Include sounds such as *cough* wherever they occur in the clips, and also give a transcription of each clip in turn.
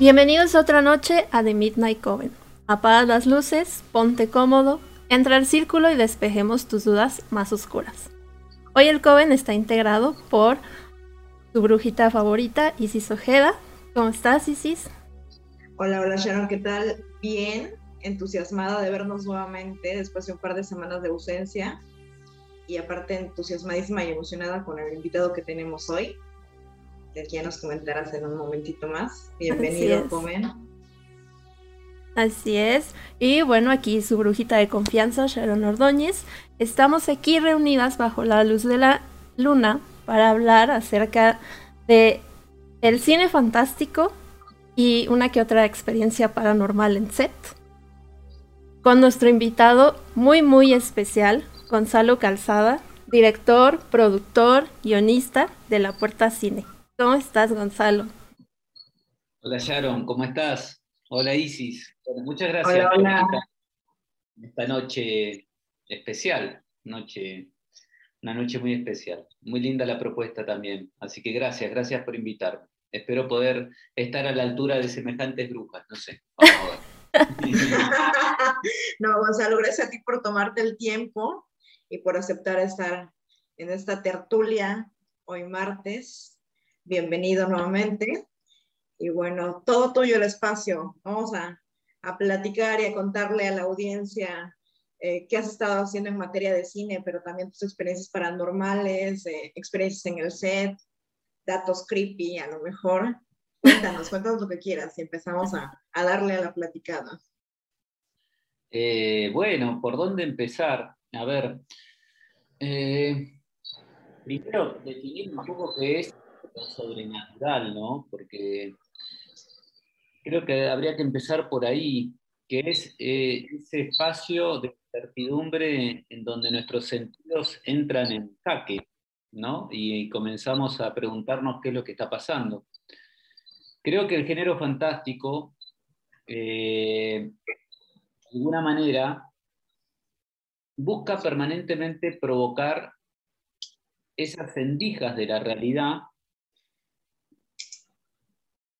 Bienvenidos otra noche a The Midnight Coven. Apaga las luces, ponte cómodo, entra al círculo y despejemos tus dudas más oscuras. Hoy el Coven está integrado por tu brujita favorita, Isis Ojeda. ¿Cómo estás, Isis? Hola, hola Sharon, ¿qué tal? Bien, entusiasmada de vernos nuevamente después de un par de semanas de ausencia y aparte entusiasmadísima y emocionada con el invitado que tenemos hoy que ya nos comentarás en un momentito más. Bienvenido, Comen. Así es. Y bueno, aquí su brujita de confianza, Sharon Ordóñez. Estamos aquí reunidas bajo la luz de la luna para hablar acerca de el cine fantástico y una que otra experiencia paranormal en set. Con nuestro invitado muy muy especial, Gonzalo Calzada, director, productor, guionista de La Puerta Cine. ¿Cómo estás, Gonzalo? Hola, Sharon, ¿cómo estás? Hola, Isis. muchas gracias por esta noche especial, noche, una noche muy especial. Muy linda la propuesta también. Así que gracias, gracias por invitarme. Espero poder estar a la altura de semejantes brujas, no sé. *laughs* no, Gonzalo, gracias a ti por tomarte el tiempo y por aceptar estar en esta tertulia hoy martes bienvenido nuevamente. Y bueno, todo tuyo el espacio. Vamos a, platicar y a contarle a la audiencia eh, qué has estado haciendo en materia de cine, pero también tus experiencias paranormales, eh, experiencias en el set, datos creepy a lo mejor. Cuéntanos, cuéntanos lo que quieras y empezamos a, darle a la platicada. Eh, bueno, ¿por dónde empezar? A ver, primero definir un poco qué es sobrenatural, ¿no? Porque creo que habría que empezar por ahí, que es eh, ese espacio de certidumbre en donde nuestros sentidos entran en jaque, ¿no? Y, comenzamos a preguntarnos qué es lo que está pasando. Creo que el género fantástico, eh, de alguna manera, busca permanentemente provocar esas rendijas de la realidad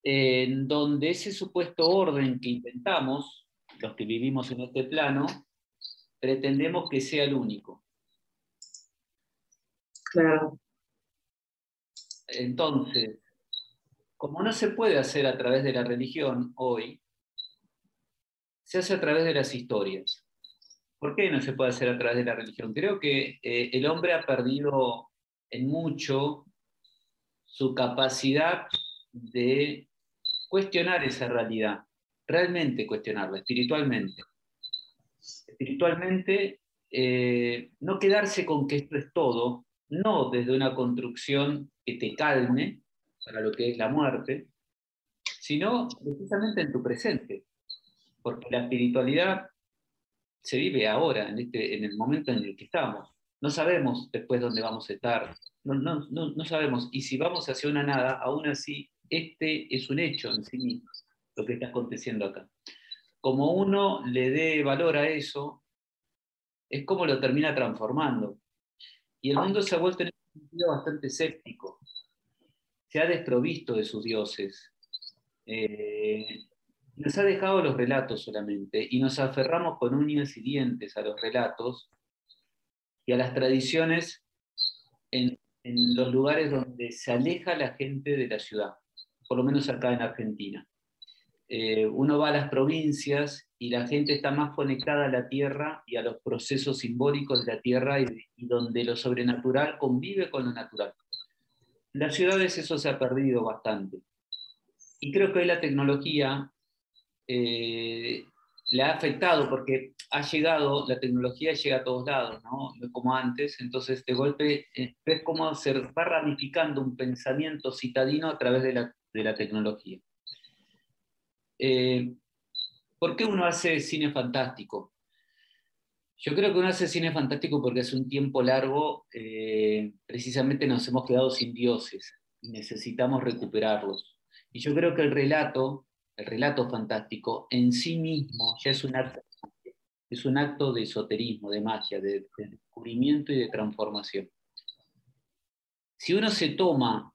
en donde ese supuesto orden que intentamos, los que vivimos en este plano, pretendemos que sea el único. Claro. Entonces, como no se puede hacer a través de la religión hoy, se hace a través de las historias. ¿Por qué no se puede hacer a través de la religión? Creo que eh, el hombre ha perdido en mucho su capacidad de cuestionar esa realidad, realmente cuestionarla, espiritualmente. Espiritualmente, eh, no quedarse con que esto es todo, no desde una construcción que te calme para lo que es la muerte, sino precisamente en tu presente, porque la espiritualidad se vive ahora, en, este, en el momento en el que estamos. No sabemos después dónde vamos a estar, no, no, no, no sabemos, y si vamos hacia una nada, aún así este es un hecho en sí mismo, lo que está aconteciendo acá. Como uno le dé valor a eso, es como lo termina transformando. Y el mundo se ha vuelto en un sentido bastante escéptico. Se ha desprovisto de sus dioses. Eh, nos ha dejado los relatos solamente y nos aferramos con uñas y dientes a los relatos y a las tradiciones en los lugares donde se aleja la gente de la ciudad por lo menos acá en Argentina. Eh, uno va a las provincias y la gente está más conectada a la tierra y a los procesos simbólicos de la tierra y, donde lo sobrenatural convive con lo natural. En las ciudades eso se ha perdido bastante. Y creo que hoy la tecnología eh, le ha afectado porque ha llegado, la tecnología llega a todos lados, ¿no? como antes, entonces de golpe eh, ves cómo se va ramificando un pensamiento citadino a través de la de la tecnología. Eh, ¿Por qué uno hace cine fantástico? Yo creo que uno hace cine fantástico porque hace un tiempo largo eh, precisamente nos hemos quedado sin dioses y necesitamos recuperarlos. Y yo creo que el relato, el relato fantástico en sí mismo ya es un acto, es un acto de esoterismo, de magia, de descubrimiento y de transformación. Si uno se toma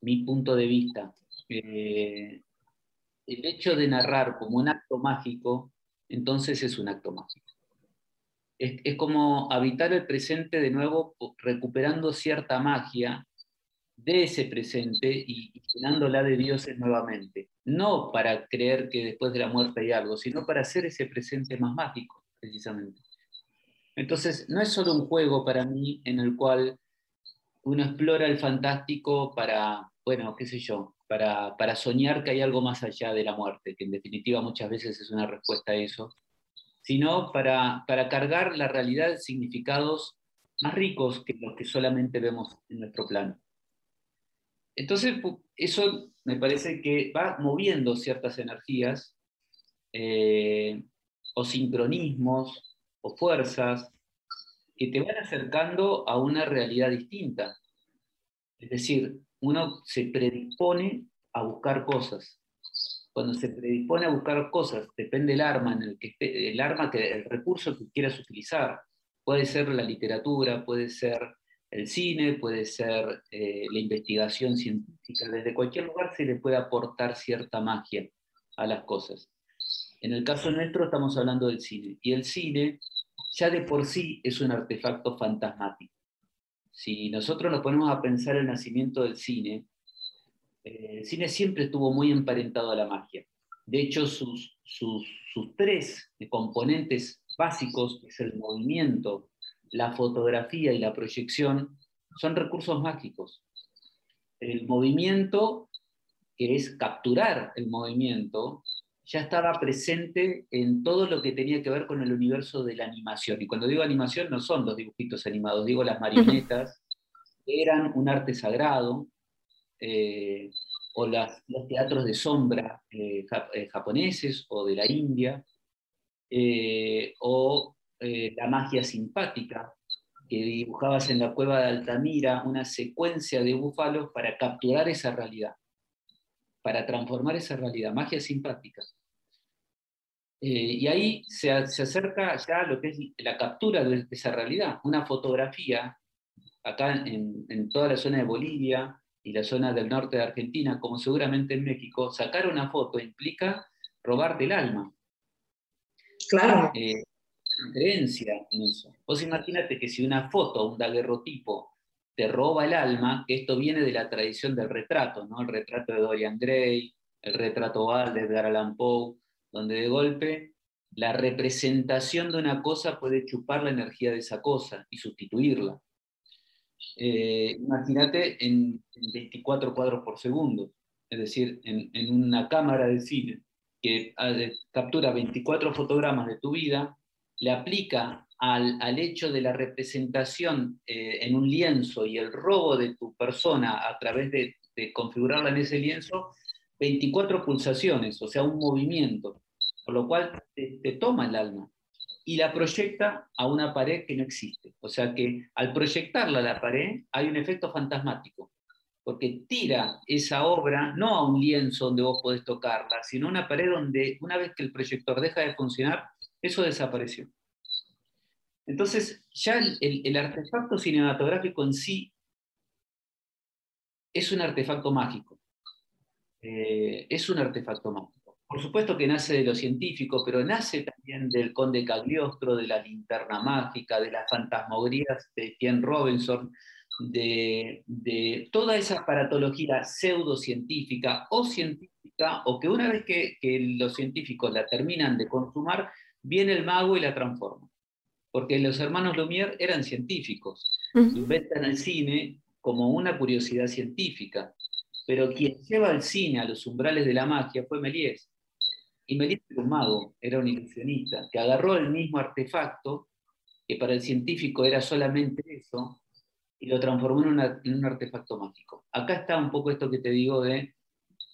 mi punto de vista, eh, el hecho de narrar como un acto mágico, entonces es un acto mágico. Es, como habitar el presente de nuevo, recuperando cierta magia de ese presente y, llenándola de dioses nuevamente. No para creer que después de la muerte hay algo, sino para hacer ese presente más mágico, precisamente. Entonces, no es solo un juego para mí en el cual uno explora el fantástico para, bueno, qué sé yo, para, soñar que hay algo más allá de la muerte, que en definitiva muchas veces es una respuesta a eso, sino para, para cargar la realidad de significados más ricos que los que solamente vemos en nuestro plano. Entonces, eso me parece que va moviendo ciertas energías eh, o sincronismos o fuerzas que te van acercando a una realidad distinta. Es decir, uno se predispone a buscar cosas. Cuando se predispone a buscar cosas, depende el arma en el que el arma el recurso que quieras utilizar. Puede ser la literatura, puede ser el cine, puede ser eh, la investigación científica. Desde cualquier lugar se le puede aportar cierta magia a las cosas. En el caso nuestro estamos hablando del cine. Y el cine ya de por sí es un artefacto fantasmático. Si nosotros nos ponemos a pensar el nacimiento del cine, eh, el cine siempre estuvo muy emparentado a la magia. De hecho, sus, sus, sus tres componentes básicos, que es el movimiento, la fotografía y la proyección, son recursos mágicos. El movimiento, que es capturar el movimiento, ya estaba presente en todo lo que tenía que ver con el universo de la animación. Y cuando digo animación no son los dibujitos animados, digo las marionetas, *laughs* que eran un arte sagrado, eh, o las, los teatros de sombra eh, eh, japoneses o de la India, o la magia simpática, que dibujabas en la cueva de Altamira una secuencia de búfalos para capturar esa realidad para transformar esa realidad, magia simpática. Eh, y ahí se, acerca ya lo que es la captura de esa realidad, una fotografía, acá en, en, toda la zona de Bolivia y la zona del norte de Argentina, como seguramente en México, sacar una foto implica robarte el alma. Claro. Eh, creencia en eso. Vos imagínate que si una foto, un daguerrotipo, te roba el alma, que esto viene de la tradición del retrato, ¿no? el retrato de Dorian Gray, el retrato Val de Edgar Allan Poe, donde de golpe la representación de una cosa puede chupar la energía de esa cosa y sustituirla. Eh, imagínate en, 24 cuadros por segundo, es decir, en, una cámara de cine que ah, captura 24 fotogramas de tu vida, le aplica al, hecho de la representación eh, en un lienzo y el robo de tu persona a través de, configurarla en ese lienzo, 24 pulsaciones, o sea, un movimiento, por lo cual te, toma el alma y la proyecta a una pared que no existe. O sea que al proyectarla a la pared hay un efecto fantasmático, porque tira esa obra no a un lienzo donde vos podés tocarla, sino a una pared donde una vez que el proyector deja de funcionar, eso desapareció. Entonces, ya el, artefacto cinematográfico en sí es un artefacto mágico. Eh, es un artefacto mágico. Por supuesto que nace de lo científico, pero nace también del conde Cagliostro, de la linterna mágica, de las fantasmogrías de Tien Robinson, de, toda esa aparatología pseudocientífica o científica, o que una vez que, que los científicos la terminan de consumar, viene el mago y la transforma. Porque los hermanos Lumière eran científicos, inventan el cine como una curiosidad científica, pero quien lleva el cine a los umbrales de la magia fue Méliès. Y Méliès era un mago, era un ilusionista, que agarró el mismo artefacto, que para el científico era solamente eso, y lo transformó en, en un artefacto mágico. Acá está un poco esto que te digo de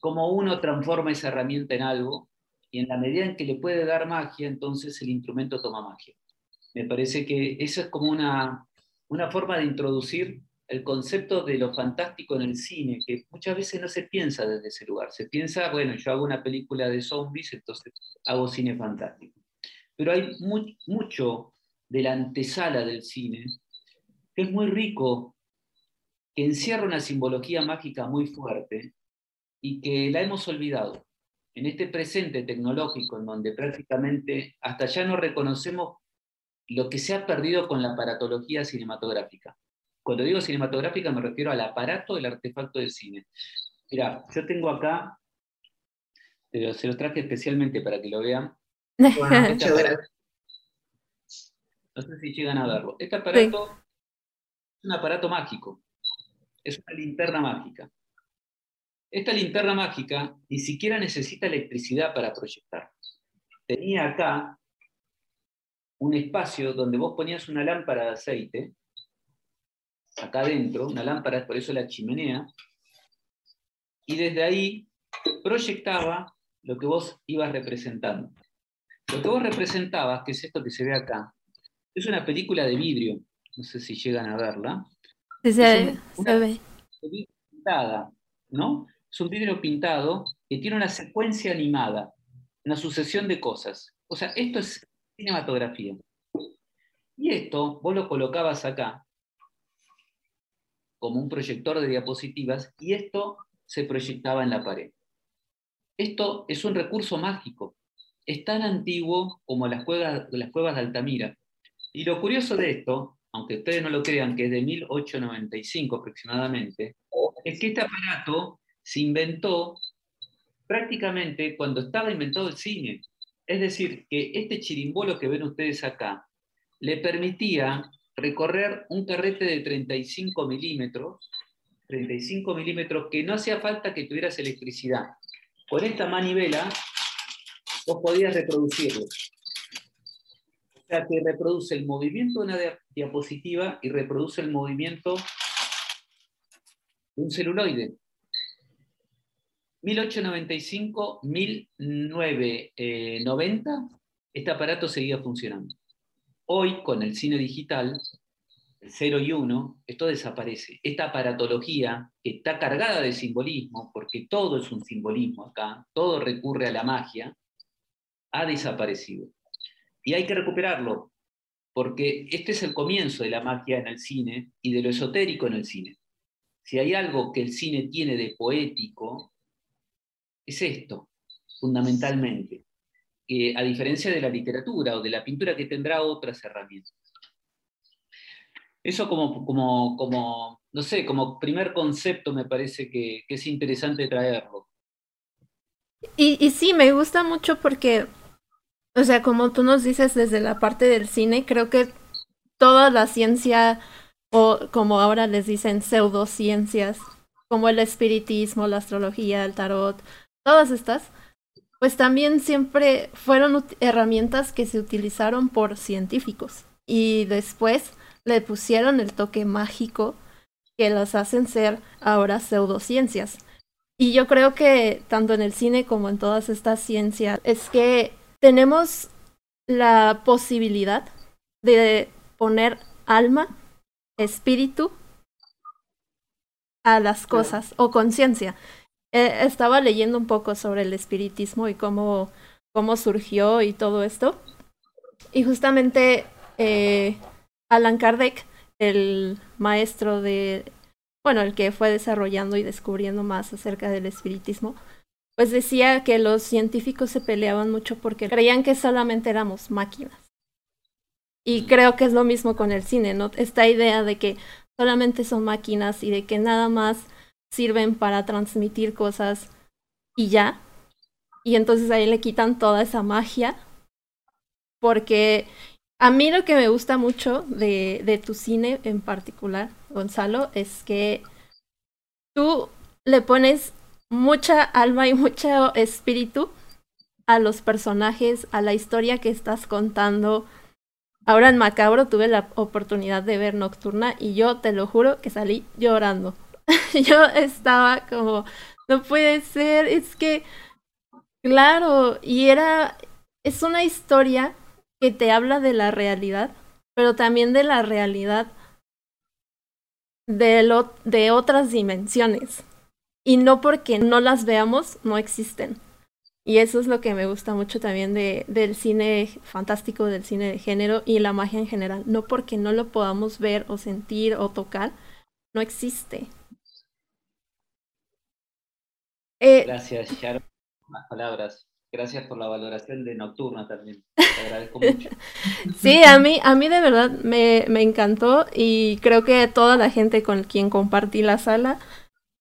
cómo uno transforma esa herramienta en algo, y en la medida en que le puede dar magia, entonces el instrumento toma magia. Me parece que eso es como una, una forma de introducir el concepto de lo fantástico en el cine, que muchas veces no se piensa desde ese lugar. Se piensa, bueno, yo hago una película de zombies, entonces hago cine fantástico. Pero hay mucho de la antesala del cine que es muy rico, que encierra una simbología mágica muy fuerte y que la hemos olvidado. en este presente tecnológico en donde prácticamente hasta ya no reconocemos lo que se ha perdido con la aparatología cinematográfica. Cuando digo cinematográfica me refiero al aparato del artefacto del cine. Mira, yo tengo acá, se los traje especialmente para que lo vean. *laughs* no sé si llegan a verlo. Este aparato es un aparato mágico, es una linterna mágica. Esta linterna mágica ni siquiera necesita electricidad para proyectar. Tenía acá un espacio donde vos ponías una lámpara de aceite, acá adentro, una lámpara, por eso la chimenea, y desde ahí proyectaba lo que vos ibas representando. Lo que vos representabas, que es esto que se ve acá, es una película de vidrio, no sé si llegan a verla. Sí, se, ve. Pintada, ¿no? Es un vidrio pintado que tiene una secuencia animada, una sucesión de cosas. O sea, esto es cinematografía. Y esto vos lo colocabas acá como un proyector de diapositivas y esto se proyectaba en la pared. Esto es un recurso mágico. Es tan antiguo como las cuevas, las cuevas de Altamira. Y lo curioso de esto, aunque ustedes no lo crean, que es de 1895 aproximadamente, es que este aparato se inventó prácticamente cuando estaba inventado el cine. Es decir, que este chirimbolo que ven ustedes acá le permitía recorrer un carrete de 35 milímetros, 35 milímetros, que no hacía falta que tuvieras electricidad. Con esta manivela vos podías reproducirlo. O sea, que reproduce el movimiento de una diapositiva y reproduce el movimiento de un celuloide. 1895-1990, este aparato seguía funcionando. Hoy, con el cine digital, el 0 y 1, esto desaparece. Esta aparatología, que está cargada de simbolismo, porque todo es un simbolismo acá, todo recurre a la magia, ha desaparecido. Y hay que recuperarlo, porque este es el comienzo de la magia en el cine y de lo esotérico en el cine. Si hay algo que el cine tiene de poético, es esto, fundamentalmente, a diferencia de la literatura o de la pintura que tendrá otras herramientas. Eso como, como, como no sé, como primer concepto me parece que, es interesante traerlo. Y, y sí, me gusta mucho porque, o sea, como tú nos dices desde la parte del cine, creo que toda la ciencia, o como ahora les dicen, pseudociencias, como el espiritismo, la astrología, el tarot, todas estas, pues también siempre fueron herramientas que se utilizaron por científicos y después le pusieron el toque mágico que las hacen ser ahora pseudociencias. Y yo creo que tanto en el cine como en todas estas ciencias es que tenemos la posibilidad de poner alma, espíritu a las cosas o conciencia. Eh, estaba leyendo un poco sobre el espiritismo y cómo, cómo surgió y todo esto. Y justamente eh, Alan Kardec, el maestro de, bueno, el que fue desarrollando y descubriendo más acerca del espiritismo, pues decía que los científicos se peleaban mucho porque creían que solamente éramos máquinas. Y creo que es lo mismo con el cine, ¿no? Esta idea de que solamente son máquinas y de que nada más sirven para transmitir cosas y ya. Y entonces ahí le quitan toda esa magia. Porque a mí lo que me gusta mucho de, de tu cine en particular, Gonzalo, es que tú le pones mucha alma y *laughs* mucho espíritu a los personajes, a la historia que estás contando. Ahora en Macabro tuve la oportunidad de ver Nocturna y yo te lo juro que salí llorando. *laughs* yo estaba como, no puede ser, es que, claro, y era, es una historia que te habla de la realidad, pero también de la realidad de, lo, de otras dimensiones. Y no porque no las veamos, no existen. Y eso es lo que me gusta mucho también de, del cine fantástico, del cine de género y la magia en general. No porque no lo podamos ver o sentir o tocar, no existe. Eh, Gracias, Sharon. las palabras. Gracias por la valoración de Nocturna también. Te agradezco mucho. *laughs* Sí, a mí, a mí de verdad me, me encantó y creo que toda la gente con quien compartí la sala,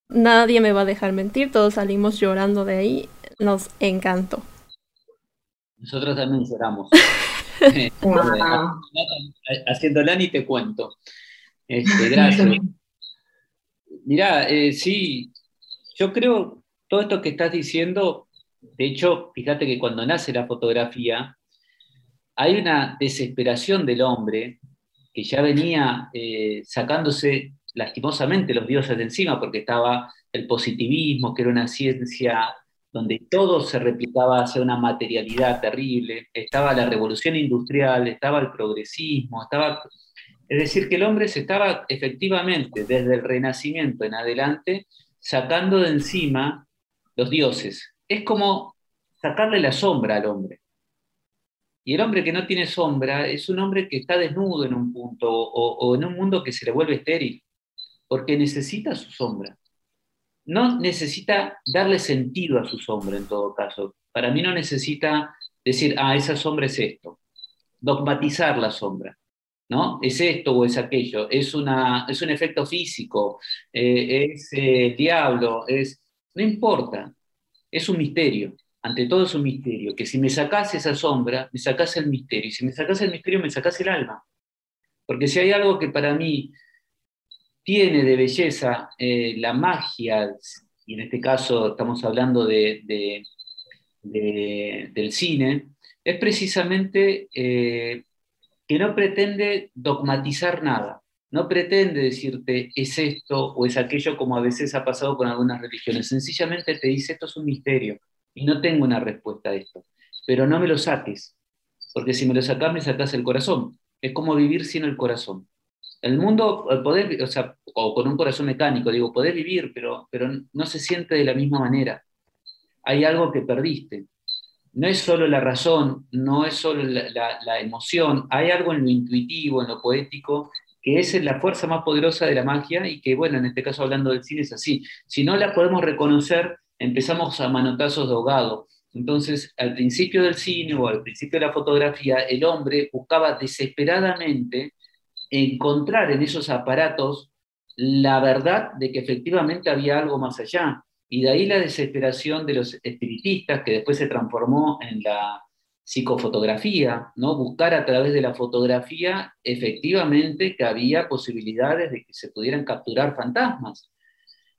nadie me va a dejar mentir, todos salimos llorando de ahí, nos encantó. Nosotros también lloramos. *laughs* Haciéndola ni te cuento. Este, gracias. *laughs* Mirá, eh, sí, yo creo todo esto que estás diciendo, de hecho, fíjate que cuando nace la fotografía, hay una desesperación del hombre que ya venía eh, sacándose lastimosamente los dioses de encima, porque estaba el positivismo, que era una ciencia donde todo se replicaba hacia una materialidad terrible, estaba la revolución industrial, estaba el progresismo, estaba... Es decir, que el hombre se estaba efectivamente, desde el Renacimiento en adelante, sacando de encima los dioses. Es como sacarle la sombra al hombre. Y el hombre que no tiene sombra es un hombre que está desnudo en un punto o, en un mundo que se le vuelve estéril, porque necesita su sombra no necesita darle sentido a su sombra en todo caso. Para mí no necesita decir, ah, esa sombra es esto. Dogmatizar la sombra. ¿no? Es esto o es aquello. Es, una, es un efecto físico. Eh, es el diablo. Es, no importa. Es un misterio. Ante todo es un misterio. Que si me sacas esa sombra, me sacas el misterio. Y si me sacas el misterio, me sacas el alma. Porque si hay algo que para mí tiene de belleza eh, la magia, y en este caso estamos hablando de, del cine, es precisamente eh, que no pretende dogmatizar nada, no pretende decirte es esto o es aquello como a veces ha pasado con algunas religiones, sencillamente te dice esto es un misterio y no tengo una respuesta a esto, pero no me lo saques, porque si me lo sacas me sacas el corazón, es como vivir sin el corazón. El mundo, poder, o sea, o con un corazón mecánico, digo, podés vivir, pero, pero no se siente de la misma manera. Hay algo que perdiste. No es solo la razón, no es solo la, emoción, hay algo en lo intuitivo, en lo poético, que es la fuerza más poderosa de la magia y que, bueno, en este caso hablando del cine es así. Si no la podemos reconocer, empezamos a manotazos de ahogado. Entonces, al principio del cine o al principio de la fotografía, el hombre buscaba desesperadamente encontrar en esos aparatos la verdad de que efectivamente había algo más allá. Y de ahí la desesperación de los espiritistas, que después se transformó en la psicofotografía, ¿no? Buscar a través de la fotografía efectivamente que había posibilidades de que se pudieran capturar fantasmas.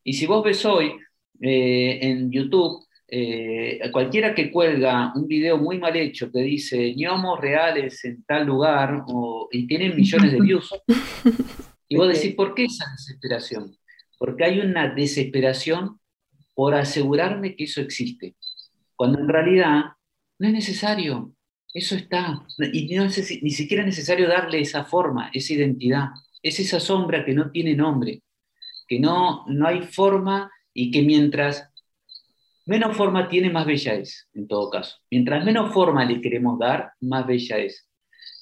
Y si vos ves hoy eh, en YouTube, eh, cualquiera que cuelga un video muy mal hecho que dice ñomos reales en tal lugar y tienen millones de views, y vos *laughs* decís, ¿por qué esa desesperación? Porque hay una desesperación por asegurarme que eso existe, cuando en realidad no es necesario, eso está, y no es ni siquiera es necesario darle esa forma, esa identidad, es esa sombra que no tiene nombre, que no, no hay forma y que mientras menos forma tiene, más bella es, en todo caso. Mientras menos forma le queremos dar, más bella es.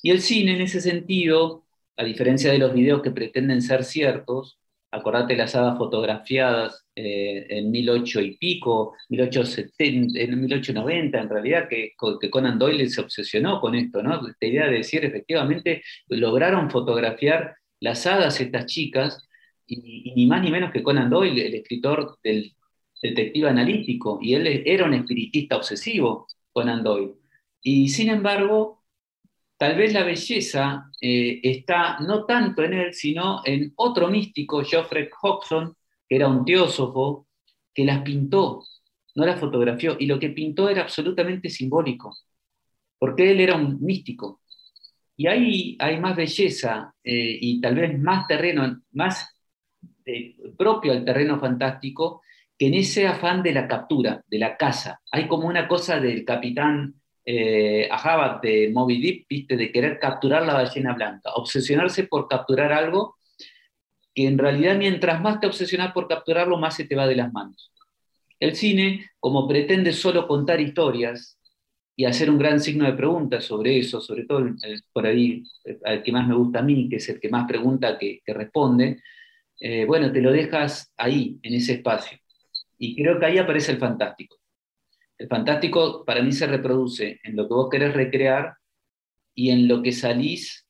Y el cine, en ese sentido, a diferencia de los videos que pretenden ser ciertos, acordate las hadas fotografiadas eh, en 1800 y pico, 1870, en 1890 en realidad, que, Conan Doyle se obsesionó con esto, ¿no? Esta idea de decir, efectivamente, lograron fotografiar las hadas estas chicas, y, ni más ni menos que Conan Doyle, el escritor del detective analítico, y él era un espiritista obsesivo, Conan Doyle. Y sin embargo, tal vez la belleza eh, está no tanto en él, sino en otro místico, Geoffrey Hodgson, que era un teósofo, que las pintó, no las fotografió, y lo que pintó era absolutamente simbólico, porque él era un místico. Y ahí hay más belleza eh, y tal vez más terreno, más eh, propio al terreno fantástico, que en ese afán de la captura, de la caza, hay como una cosa del capitán eh, de Moby Dick, ¿viste? de querer capturar la ballena blanca, obsesionarse por capturar algo que en realidad mientras más te obsesionas por capturarlo, más se te va de las manos. El cine, como pretende solo contar historias y hacer un gran signo de pregunta sobre eso, sobre todo por ahí, el que más me gusta a mí, que es el que más pregunta que, responde, eh, bueno, te lo dejas ahí, en ese espacio. Y creo que ahí aparece el fantástico. El fantástico para mí se reproduce en lo que vos querés recrear y en lo que salís.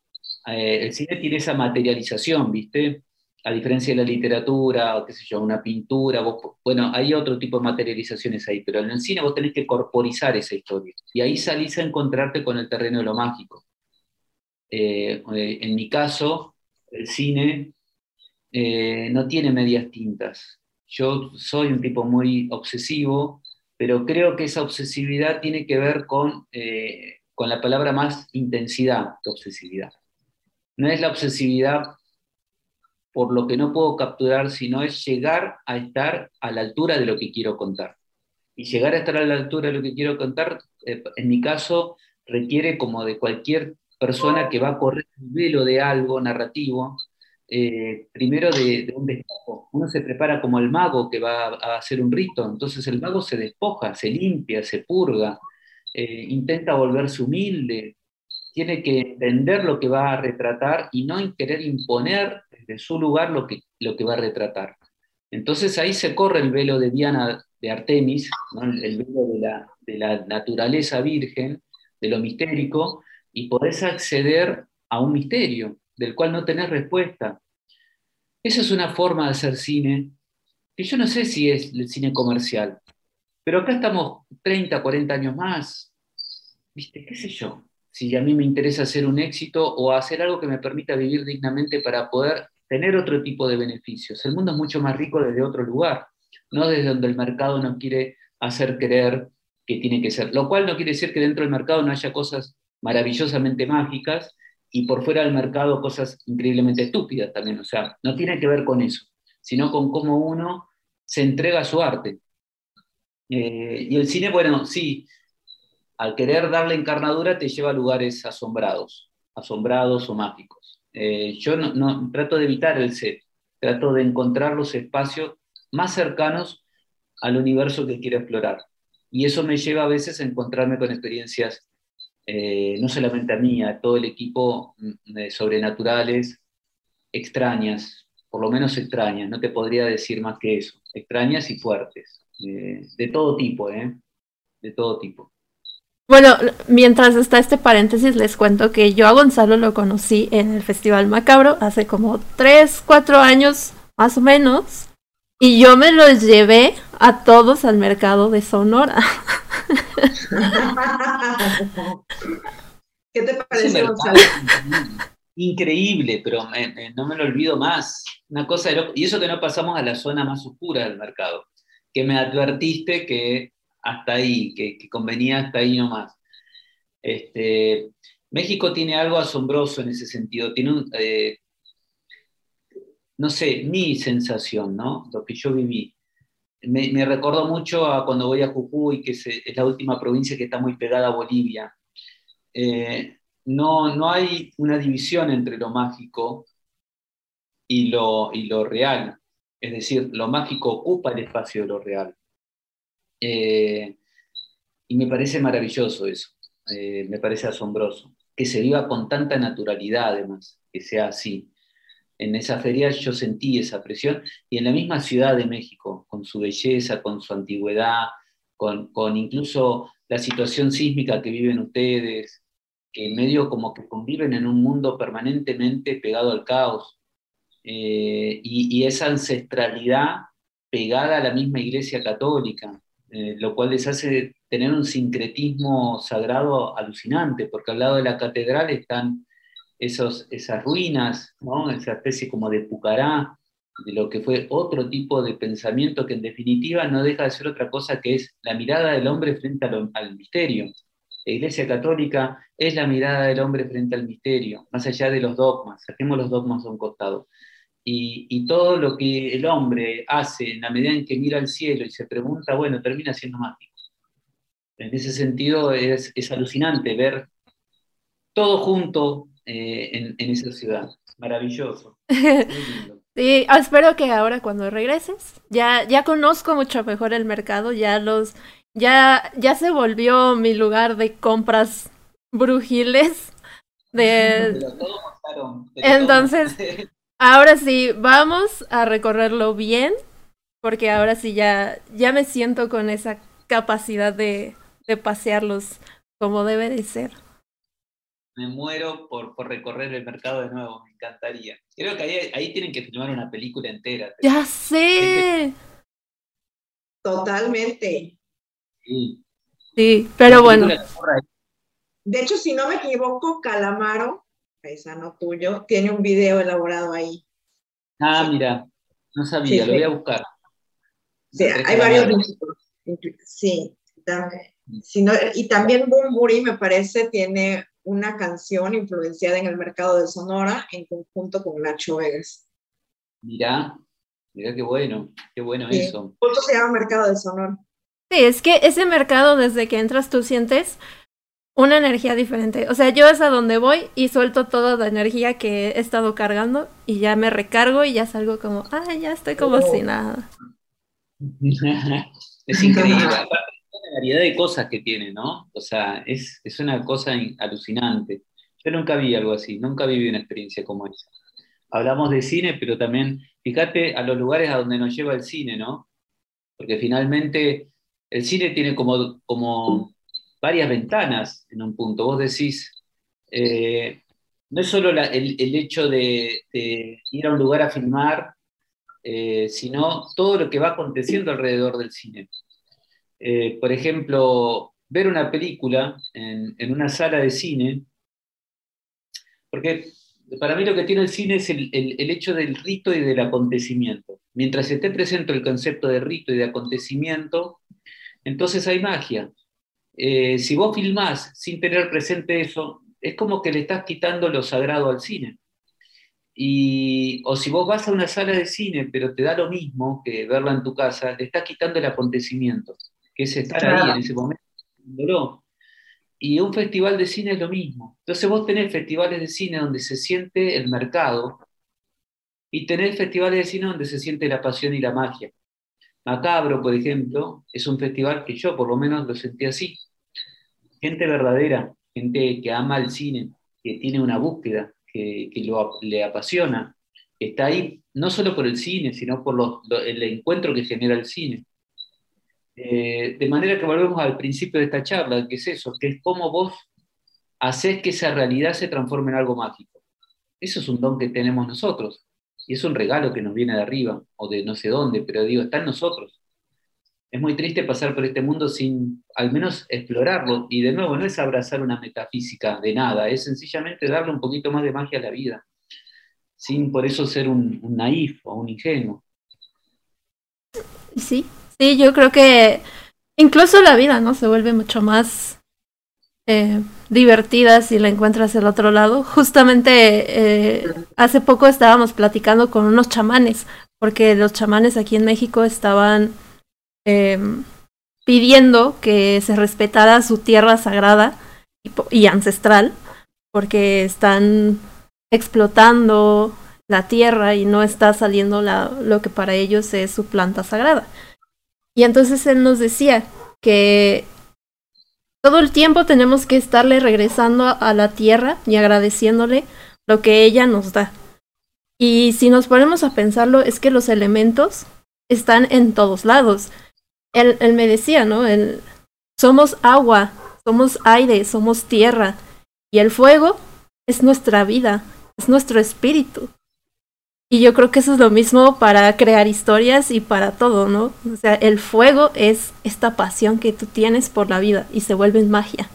Eh, el cine tiene esa materialización, ¿viste? A diferencia de la literatura, o qué sé yo, una pintura, bueno, hay otro tipo de materializaciones ahí, pero en el cine vos tenés que corporizar esa historia. Y ahí salís a encontrarte con el terreno de lo mágico. Eh, eh, en mi caso, el cine no tiene medias tintas. Yo soy un tipo muy obsesivo, pero creo que esa obsesividad tiene que ver con, eh, con la palabra más intensidad que obsesividad. No es la obsesividad por lo que no puedo capturar, sino es llegar a estar a la altura de lo que quiero contar. Y llegar a estar a la altura de lo que quiero contar, eh, en mi caso, requiere como de cualquier persona que va a correr el velo de algo narrativo, eh, primero de, un despojo. Uno se prepara como el mago que va a hacer un rito, entonces el mago se despoja, se limpia, se purga, eh, intenta volverse humilde, tiene que entender lo que va a retratar y no querer imponer desde su lugar lo que, lo que va a retratar. Entonces ahí se corre el velo de Diana de Artemis, el velo de la, de la naturaleza virgen, de lo mistérico, y podés acceder a un misterio, del cual no tenés respuesta. Esa es una forma de hacer cine que yo no sé si es el cine comercial, pero acá estamos 30, 40 años más, ¿viste? ¿Qué sé yo? Si a mí me interesa hacer un éxito o hacer algo que me permita vivir dignamente para poder tener otro tipo de beneficios. El mundo es mucho más rico desde otro lugar, no desde donde el mercado no quiere hacer creer que tiene que ser. Lo cual no quiere decir que dentro del mercado no haya cosas maravillosamente mágicas, y por fuera del mercado cosas increíblemente estúpidas también. O sea, no tiene que ver con eso, sino con cómo uno se entrega a su arte. Eh, y el cine, bueno, sí, al querer darle encarnadura te lleva a lugares asombrados, asombrados o mágicos. Eh, yo no, trato de evitar el set, trato de encontrar los espacios más cercanos al universo que quiero explorar. Y eso me lleva a veces a encontrarme con experiencias eh, no solamente a mí, a todo el equipo mm, de sobrenaturales, extrañas, por lo menos extrañas, no te podría decir más que eso, extrañas y fuertes, de todo tipo, ¿eh? De todo tipo. Bueno, mientras está este paréntesis, les cuento que yo a Gonzalo lo conocí en el Festival Macabro hace como 3, 4 años, más o menos, y yo me los llevé a todos al mercado de Sonora. *laughs* *laughs* ¿Qué te parece, Increíble, pero no me lo olvido más. Una cosa y eso que no pasamos a la zona más oscura del mercado, que me advertiste que hasta ahí, que, convenía hasta ahí nomás. Este, México tiene algo asombroso en ese sentido. Tiene un, eh, no sé, mi sensación, ¿no? Lo que yo viví me, recordó mucho a cuando voy a Jujuy, que es, la última provincia que está muy pegada a Bolivia. Eh, no, no hay una división entre lo mágico y lo, y lo real. Es decir, lo mágico ocupa el espacio de lo real. Eh, y me parece maravilloso eso, eh, me parece asombroso. Que se viva con tanta naturalidad, además, que sea así en esa feria yo sentí esa presión y en la misma Ciudad de México, con su belleza, con su antigüedad, con, incluso la situación sísmica que viven ustedes, que medio como que conviven en un mundo permanentemente pegado al caos, eh, y, esa ancestralidad pegada a la misma Iglesia Católica, eh, lo cual les hace tener un sincretismo sagrado alucinante, porque al lado de la catedral están esos, esas ruinas, ¿no? esa especie como de pucará, de lo que fue otro tipo de pensamiento que en definitiva no deja de ser otra cosa que es la mirada del hombre frente al misterio. La Iglesia Católica es la mirada del hombre frente al misterio, más allá de los dogmas, saquemos los dogmas a un costado. Y, y, todo lo que el hombre hace en la medida en que mira al cielo y se pregunta, bueno, termina siendo mágico. En ese sentido es, es alucinante ver todo junto, eh, en, esa ciudad. Maravilloso. *laughs* Sí, espero que ahora cuando regreses, ya, ya conozco mucho mejor el mercado, ya los, ya, ya se volvió mi lugar de compras brujiles. *laughs* De... Entonces, *laughs* ahora sí, vamos a recorrerlo bien, porque ahora sí ya, ya me siento con esa capacidad de, de pasearlos como debe de ser. Me muero por, por, recorrer el mercado de nuevo, me encantaría. Creo que ahí, ahí tienen que filmar una película entera. Ya sé. Totalmente. Sí. Sí, pero bueno. De hecho, si no me equivoco, Calamaro, paisano tuyo, tiene un video elaborado ahí. Ah, mira, no sabía, Sí, lo voy a buscar. Sí, hay varios. Sí, también. Si no- y también Bumburi, me parece, tiene una canción influenciada en el mercado de Sonora en conjunto con Nacho Vegas. Mirá, mirá qué bueno, qué bueno Sí. eso. Justo se llama Mercado de Sonora. Sí, es que ese mercado desde que entras tú sientes una energía diferente. O sea, yo es a donde voy y suelto toda la energía que he estado cargando y ya me recargo y ya salgo como, ah, ya estoy como Oh. si nada. *laughs* es increíble. *laughs* La variedad de cosas que tiene, ¿no? O sea, es, es una cosa in- alucinante. Yo nunca vi algo así, nunca viví una experiencia como esa. Hablamos de cine, pero también, fíjate a los lugares a donde nos lleva el cine, ¿no? Porque finalmente el cine tiene como, como varias ventanas en un punto. Vos decís, eh, no es solo el, el hecho de, de ir a un lugar a filmar, eh, sino todo lo que va aconteciendo alrededor del cine. Eh, por ejemplo, ver una película en, una sala de cine, porque para mí lo que tiene el cine es el hecho del rito y del acontecimiento. Mientras esté presente el concepto de rito y de acontecimiento, entonces hay magia. Eh, si vos filmás sin tener presente eso, es como que le estás quitando lo sagrado al cine. Y, o si vos vas a una sala de cine, pero te da lo mismo que verla en tu casa, le estás quitando el acontecimiento, que es estar ahí en ese momento. Y un festival de cine es lo mismo. Entonces vos tenés festivales de cine donde se siente el mercado y tenés festivales de cine donde se siente la pasión y la magia. Macabro, por ejemplo, es un festival que yo por lo menos lo sentí así. Gente verdadera, gente que ama el cine, que tiene una búsqueda, que, que lo, le apasiona, que está ahí no solo por el cine, sino por los- lo- el encuentro que genera el cine. Eh, de manera que volvemos al principio de esta charla, que es eso, que es cómo vos haces que esa realidad se transforme en algo mágico. Eso es un don que tenemos nosotros. Y es un regalo que nos viene de arriba o de no sé dónde, pero digo, está en nosotros. Es muy triste pasar por este mundo sin al menos explorarlo. Y de nuevo, no es abrazar una metafísica de nada, es sencillamente darle un poquito más de magia a la vida, sin por eso ser un, un naif o un ingenuo. Sí, sí, yo creo que incluso la vida, ¿no? Se vuelve mucho más eh, divertida si la encuentras del otro lado. Justamente eh, hace poco estábamos platicando con unos chamanes, porque los chamanes aquí en México estaban eh, pidiendo que se respetara su tierra sagrada y, y ancestral, porque están explotando la tierra y no está saliendo la- lo que para ellos es su planta sagrada. Y entonces él nos decía que todo el tiempo tenemos que estarle regresando a la tierra y agradeciéndole lo que ella nos da. Y si nos ponemos a pensarlo, es que los elementos están en todos lados. Él, él me decía, ¿no? El- somos agua, somos aire, somos tierra. Y el fuego es nuestra vida, es nuestro espíritu. Y yo creo que eso es lo mismo para crear historias y para todo, ¿no? O sea, el fuego es esta pasión que tú tienes por la vida y se vuelve magia.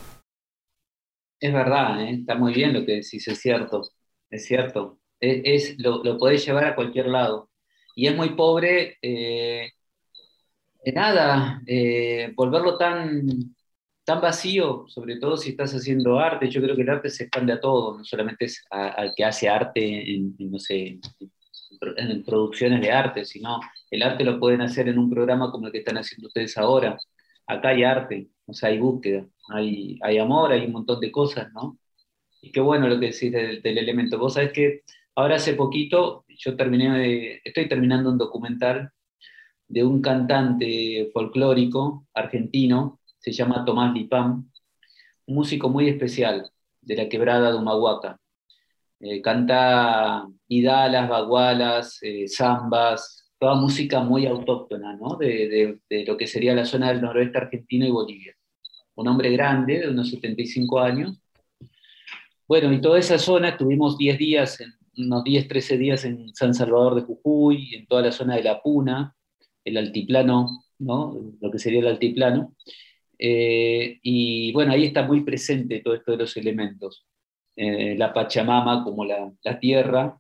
Es verdad, ¿eh? está muy bien lo que decís, es cierto, es cierto. Es, es- lo, lo podés llevar a cualquier lado. Y es muy pobre, eh, de nada, eh, volverlo tan, tan vacío, sobre todo si estás haciendo arte. Yo creo que el arte se expande a todo, no solamente es al que hace arte en, no sé, en producciones de arte, sino el arte lo pueden hacer en un programa como el que están haciendo ustedes ahora. Acá hay arte, o sea, hay búsqueda, hay, amor, hay un montón de cosas, ¿no? Y qué bueno lo que decís del, elemento. Vos sabés que ahora hace poquito yo terminé estoy terminando un documental de un cantante folclórico argentino, se llama Tomás Lipam, un músico muy especial de la quebrada de Humahuaca. Eh, canta vidalas, bagualas, eh, zambas, toda música muy autóctona, ¿no? de, de, lo que sería la zona del noroeste argentino y Bolivia. Un hombre grande, de unos 75 años. Bueno, y toda esa zona, estuvimos 10 días, unos 10, 13 días en San Salvador de Jujuy, en toda la zona de La Puna, el altiplano, ¿no? lo que sería el altiplano. Eh, y bueno, ahí está muy presente todo esto de los elementos. Eh, la Pachamama como la, tierra,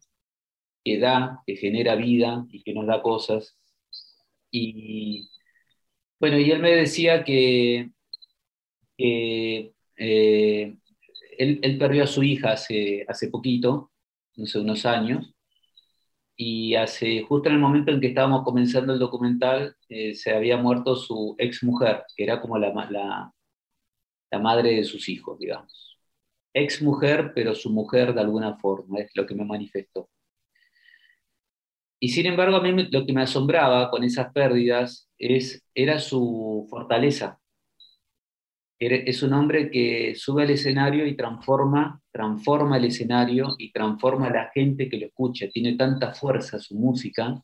que da, que genera vida y que nos da cosas. Y bueno, y él me decía que, eh, él, él, perdió a su hija hace, hace poquito, hace unos años, y hace, justo en el momento en que estábamos comenzando el documental, eh, se había muerto su ex mujer, que era como la, la, la madre de sus hijos, digamos. Ex mujer, pero su mujer de alguna forma, es lo que me manifestó. Y sin embargo, a mí lo que me asombraba con esas pérdidas es, era su fortaleza. Es un hombre que sube al escenario y transforma, transforma el escenario y transforma a la gente que lo escucha. Tiene tanta fuerza su música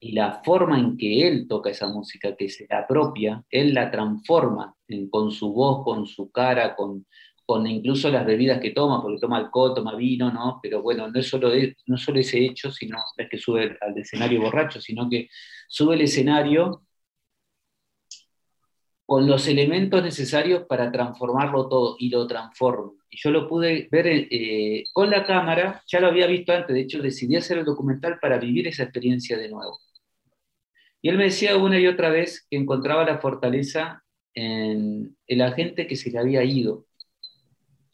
y la forma en que él toca esa música, que se la apropia, él la transforma con su voz, con su cara, con, con incluso las bebidas que toma, porque toma alcohol, toma vino, ¿no? Pero bueno, no es solo, ese hecho, sino es que sube al escenario borracho, sino que sube el escenario con los elementos necesarios para transformarlo todo y lo transforma. Y yo lo pude ver eh, con la cámara, ya lo había visto antes, de hecho decidí hacer el documental para vivir esa experiencia de nuevo. Y él me decía una y otra vez que encontraba la fortaleza en el agente que se le había ido,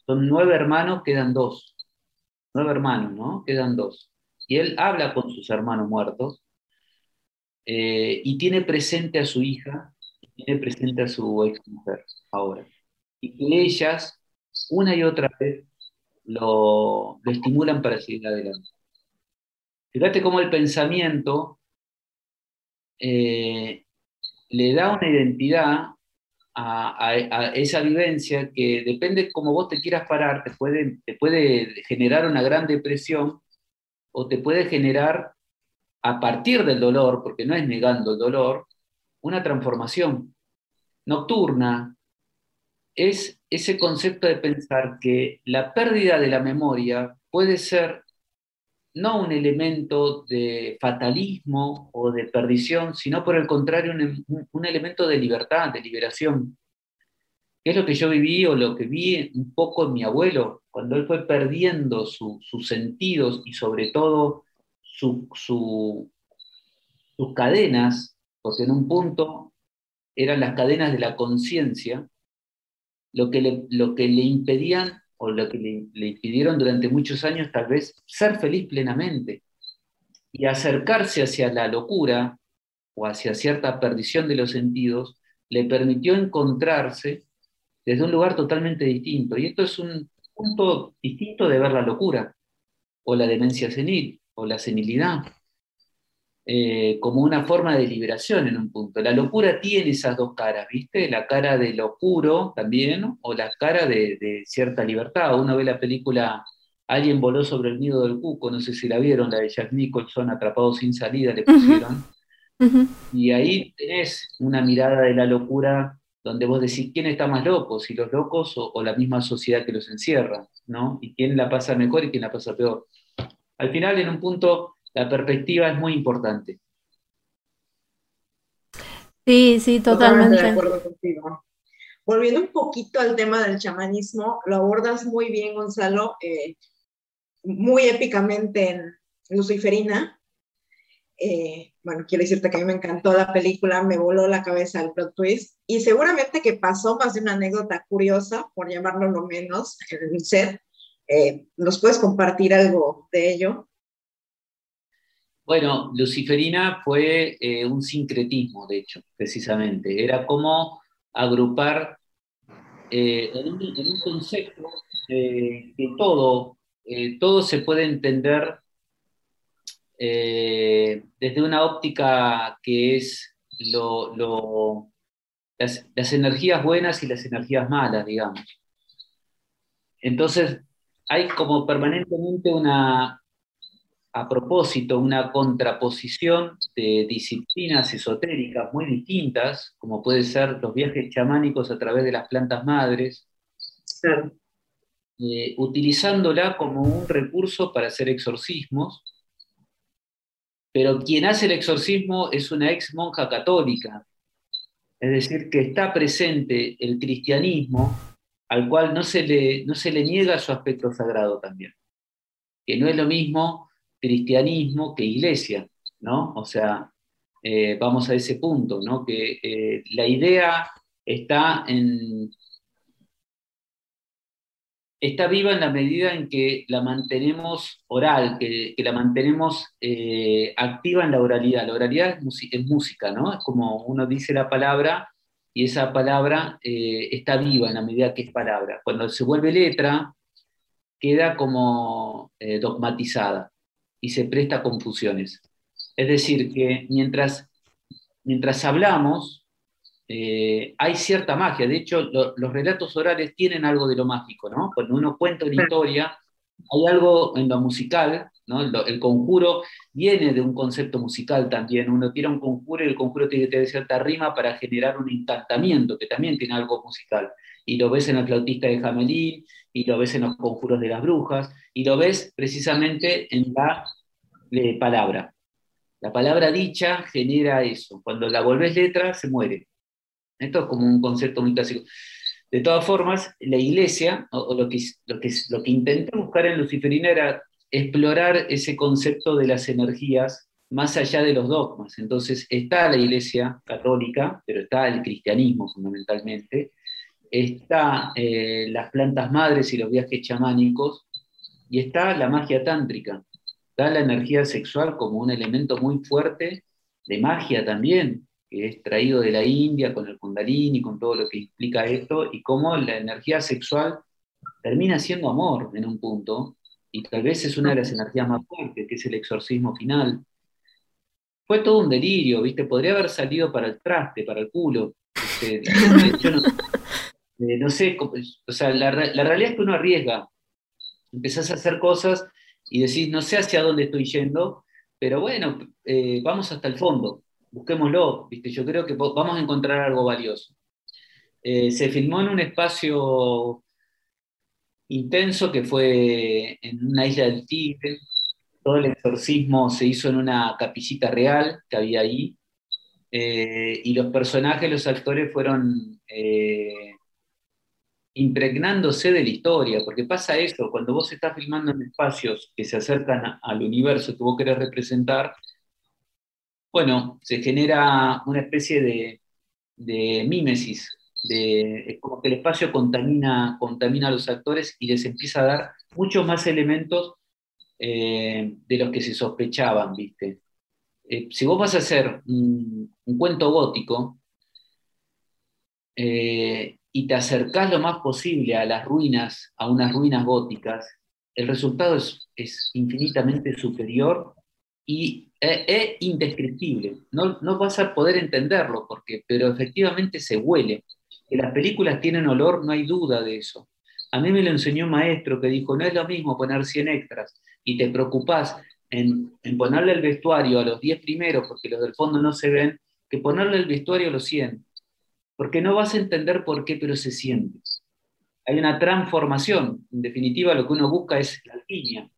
son nueve hermanos, quedan dos. Nueve hermanos, ¿no? Quedan dos. Y él habla con sus hermanos muertos eh, y tiene presente a su hija, tiene presente a su ex mujer ahora. Y que ellas, una y otra vez, lo, estimulan para seguir adelante. Fíjate cómo el pensamiento eh, le da una identidad a, esa vivencia que depende cómo vos te quieras parar, te puede, te puede generar una gran depresión o te puede generar, a partir del dolor, porque no es negando el dolor, una transformación nocturna. Es ese concepto de pensar que la pérdida de la memoria puede ser no un elemento de fatalismo o de perdición, sino por el contrario un, elemento de libertad, de liberación. ¿Qué es lo que yo viví o lo que vi un poco en mi abuelo, cuando él fue perdiendo sus sentidos y sobre todo sus cadenas, porque en un punto eran las cadenas de la conciencia, lo, lo que le impedían o lo que le, impidieron durante muchos años tal vez ser feliz plenamente y acercarse hacia la locura o hacia cierta perdición de los sentidos, le permitió encontrarse desde un lugar totalmente distinto. Y esto es un punto distinto de ver la locura, o la demencia senil, o la senilidad. Eh, como una forma de liberación en un punto. La locura tiene esas dos caras, ¿viste? La cara de lo puro también, o la cara de, cierta libertad. Uno ve la película Alguien voló sobre el nido del cuco, no sé si la vieron, la de Jack Nicholson, Atrapado sin salida, le pusieron. Y ahí tenés una mirada de la locura donde vos decís, ¿quién está más loco? Si los locos o, o la misma sociedad que los encierra, ¿no? Y quién la pasa mejor y quién la pasa peor. Al final, en un punto, la perspectiva es muy importante. Sí, sí, totalmente. de acuerdo contigo. Volviendo un poquito al tema del chamanismo, lo abordas muy bien, Gonzalo, eh, muy épicamente en Luciferina. Eh, bueno, quiero decirte que a mí me encantó la película, me voló la cabeza el plot twist y seguramente que pasó más de una anécdota curiosa, por llamarlo lo menos, en el set. Eh, ¿Nos puedes compartir algo de ello? Bueno, Luciferina fue eh, un sincretismo, de hecho, precisamente. Era como agrupar eh, en, un, concepto eh, que todo, todo se puede entender desde una óptica que es lo, las, las energías buenas y las energías malas, digamos. Entonces, hay como permanentemente una, a propósito una contraposición de disciplinas esotéricas muy distintas, como puede ser los viajes chamánicos a través de las plantas madres, eh, utilizándola como un recurso para hacer exorcismos, pero quien hace el exorcismo es una ex monja católica, es decir, que está presente el cristianismo al cual no se le, no se le niega su aspecto sagrado también, que no es lo mismo cristianismo que iglesia, ¿no? O sea, eh, vamos a ese punto, ¿no? Que eh, la idea está en, está viva en la medida en que la mantenemos oral, que, la mantenemos eh, activa en la oralidad. La oralidad es, música, ¿no? Es como uno dice la palabra y esa palabra está viva en la medida que es palabra. Cuando se vuelve letra, queda como dogmatizada y se presta a confusiones. Es decir, que mientras, mientras hablamos, eh, hay cierta magia. De hecho, los relatos orales tienen algo de lo mágico, ¿no? Cuando uno cuenta una historia, hay algo en lo musical, ¿no? El, conjuro viene de un concepto musical también. Uno tira un conjuro y el conjuro tiene que tener cierta rima para generar un encantamiento, que también tiene algo musical. Y lo ves en el flautista de Jamelín, y lo ves en los conjuros de las brujas, y lo ves precisamente en la palabra. La palabra dicha genera eso. Cuando la volvés letra, se muere. Esto es como un concepto muy clásico. De todas formas, la iglesia, o, lo, que, lo, que, lo que intenté buscar en Luciferina era explorar ese concepto de las energías más allá de los dogmas. Entonces está la iglesia católica, pero está el cristianismo fundamentalmente, está eh, las plantas madres y los viajes chamánicos, y está la magia tántrica. Está la energía sexual como un elemento muy fuerte de magia también, que es traído de la India con el kundalini, con todo lo que implica esto, y cómo la energía sexual termina siendo amor en un punto, y tal vez es una de las energías más fuertes, que es el exorcismo final. Fue todo un delirio, ¿viste? Podría haber salido para el traste, para el culo. Este, *laughs* Eh, no sé, o sea, la, realidad es que uno arriesga, empezás a hacer cosas y decís, no sé hacia dónde estoy yendo, pero bueno, eh, vamos hasta el fondo, busquémoslo, ¿viste? yo creo que vamos a encontrar algo valioso. Eh, se filmó en un espacio intenso que fue en una isla del Tigre, todo el exorcismo se hizo en una capillita real que había ahí, y los personajes, los actores fueron impregnándose de la historia, porque pasa eso, cuando vos estás filmando en espacios que se acercan al universo que vos querés representar, bueno, se genera una especie de, de mímesis, de, es como que el espacio contamina, contamina a los actores y les empieza a dar muchos más elementos eh, de los que se sospechaban, ¿viste? Eh, si vos vas a hacer un, cuento gótico, eh, y te acercás lo más posible a las ruinas, a unas ruinas góticas, el resultado es, es infinitamente superior y es, e indescriptible. No, no, vas a poder entenderlo, porque, pero efectivamente se huele. Que las películas tienen olor, no hay duda de eso. A mí me lo enseñó un maestro que dijo, no es lo mismo poner 100 extras y te preocupás en, en ponerle el vestuario a los 10 primeros, porque los del fondo no se ven, que ponerle el vestuario a los 100 porque no vas a entender por qué, pero se siente. Hay una transformación. En definitiva, lo que uno busca es la línea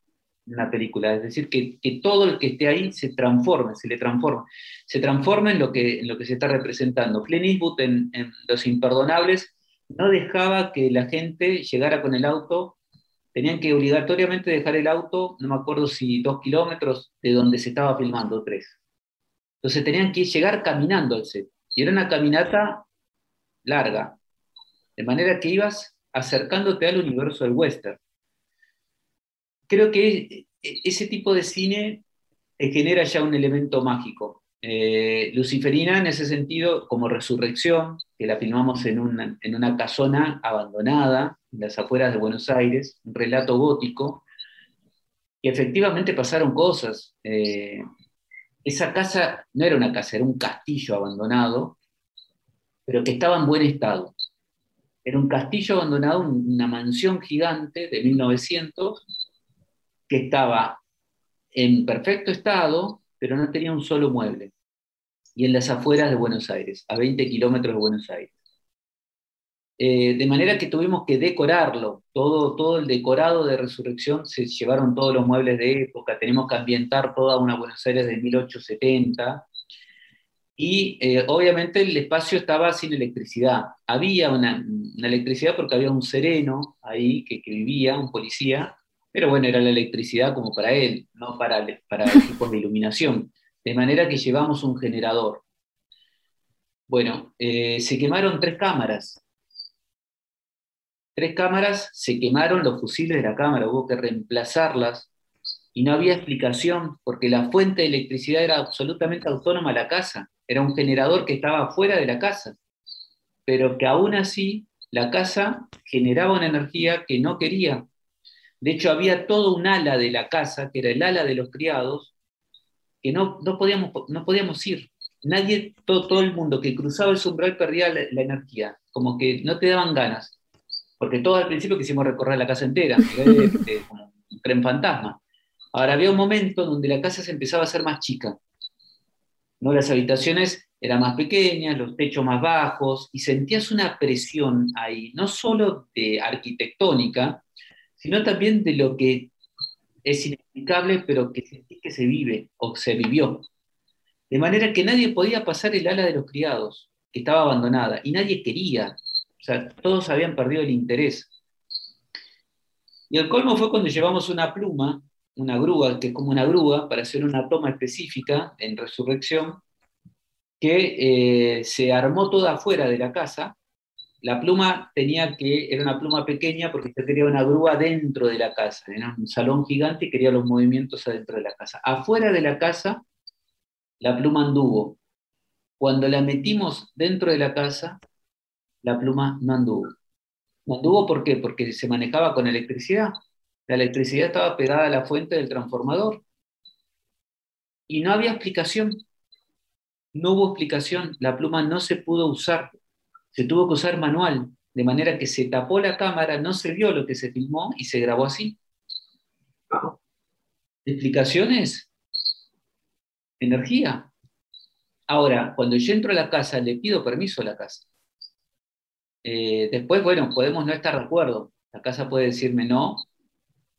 en una película, es decir, que, todo el que esté ahí se transforme, se le transforma, se transforma en lo que, en lo que se está representando. Clint Eastwood en, Los Imperdonables no dejaba que la gente llegara con el auto, tenían que obligatoriamente dejar el auto, no me acuerdo si dos kilómetros de donde se estaba filmando, tres. Entonces tenían que llegar caminando al set. Y era una caminata larga, de manera que ibas acercándote al universo del western. Creo que ese tipo de cine genera ya un elemento mágico. Eh, Luciferina, en ese sentido, como resurrección, que la filmamos en una, en una casona abandonada, en las afueras de Buenos Aires, un relato gótico, y efectivamente pasaron cosas. Eh, esa casa no era una casa, era un castillo abandonado, pero que estaba en buen estado. Era un castillo abandonado, una mansión gigante de 1900, que estaba en perfecto estado, pero no tenía un solo mueble. Y en las afueras de Buenos Aires, a 20 kilómetros de Buenos Aires. Eh, de manera que tuvimos que decorarlo, todo, todo el decorado de resurrección, se llevaron todos los muebles de época, tenemos que ambientar toda una Buenos Aires de 1870, y eh, obviamente el espacio estaba sin electricidad. Había una, electricidad porque había un sereno ahí que, vivía, un policía, pero bueno, era la electricidad como para él, no para, para *laughs* equipos de iluminación. De manera que llevamos un generador. Bueno, eh, se quemaron tres cámaras. Tres cámaras, se quemaron los fusiles de la cámara, hubo que reemplazarlas y no había explicación porque la fuente de electricidad era absolutamente autónoma a la casa era un generador que estaba fuera de la casa, pero que aún así la casa generaba una energía que no quería. De hecho, había todo un ala de la casa, que era el ala de los criados, que no, no, podíamos, no podíamos ir. Nadie, todo, todo el mundo que cruzaba el umbral perdía la, energía, como que no te daban ganas. Porque todos al principio quisimos recorrer la casa entera, como un tren fantasma. Ahora había un momento donde la casa se empezaba a hacer más chica ¿no? Las habitaciones eran más pequeñas, los techos más bajos, y sentías una presión ahí, no solo de arquitectónica, sino también de lo que es inexplicable, pero que sentí que se vive o se vivió. De manera que nadie podía pasar el ala de los criados, que estaba abandonada, y nadie quería. O sea, todos habían perdido el interés. Y el colmo fue cuando llevamos una pluma una grúa, que es como una grúa, para hacer una toma específica en resurrección, que eh, se armó toda afuera de la casa. La pluma tenía que, era una pluma pequeña porque se quería una grúa dentro de la casa, era un salón gigante y quería los movimientos adentro de la casa. Afuera de la casa, la pluma anduvo. Cuando la metimos dentro de la casa, la pluma no anduvo. No anduvo ¿por qué? Porque se manejaba con electricidad. La electricidad estaba pegada a la fuente del transformador. Y no había explicación. No hubo explicación. La pluma no se pudo usar. Se tuvo que usar manual. De manera que se tapó la cámara, no se vio lo que se filmó y se grabó así. ¿Explicaciones? Energía. Ahora, cuando yo entro a la casa, le pido permiso a la casa. Eh, después, bueno, podemos no estar de acuerdo. La casa puede decirme no,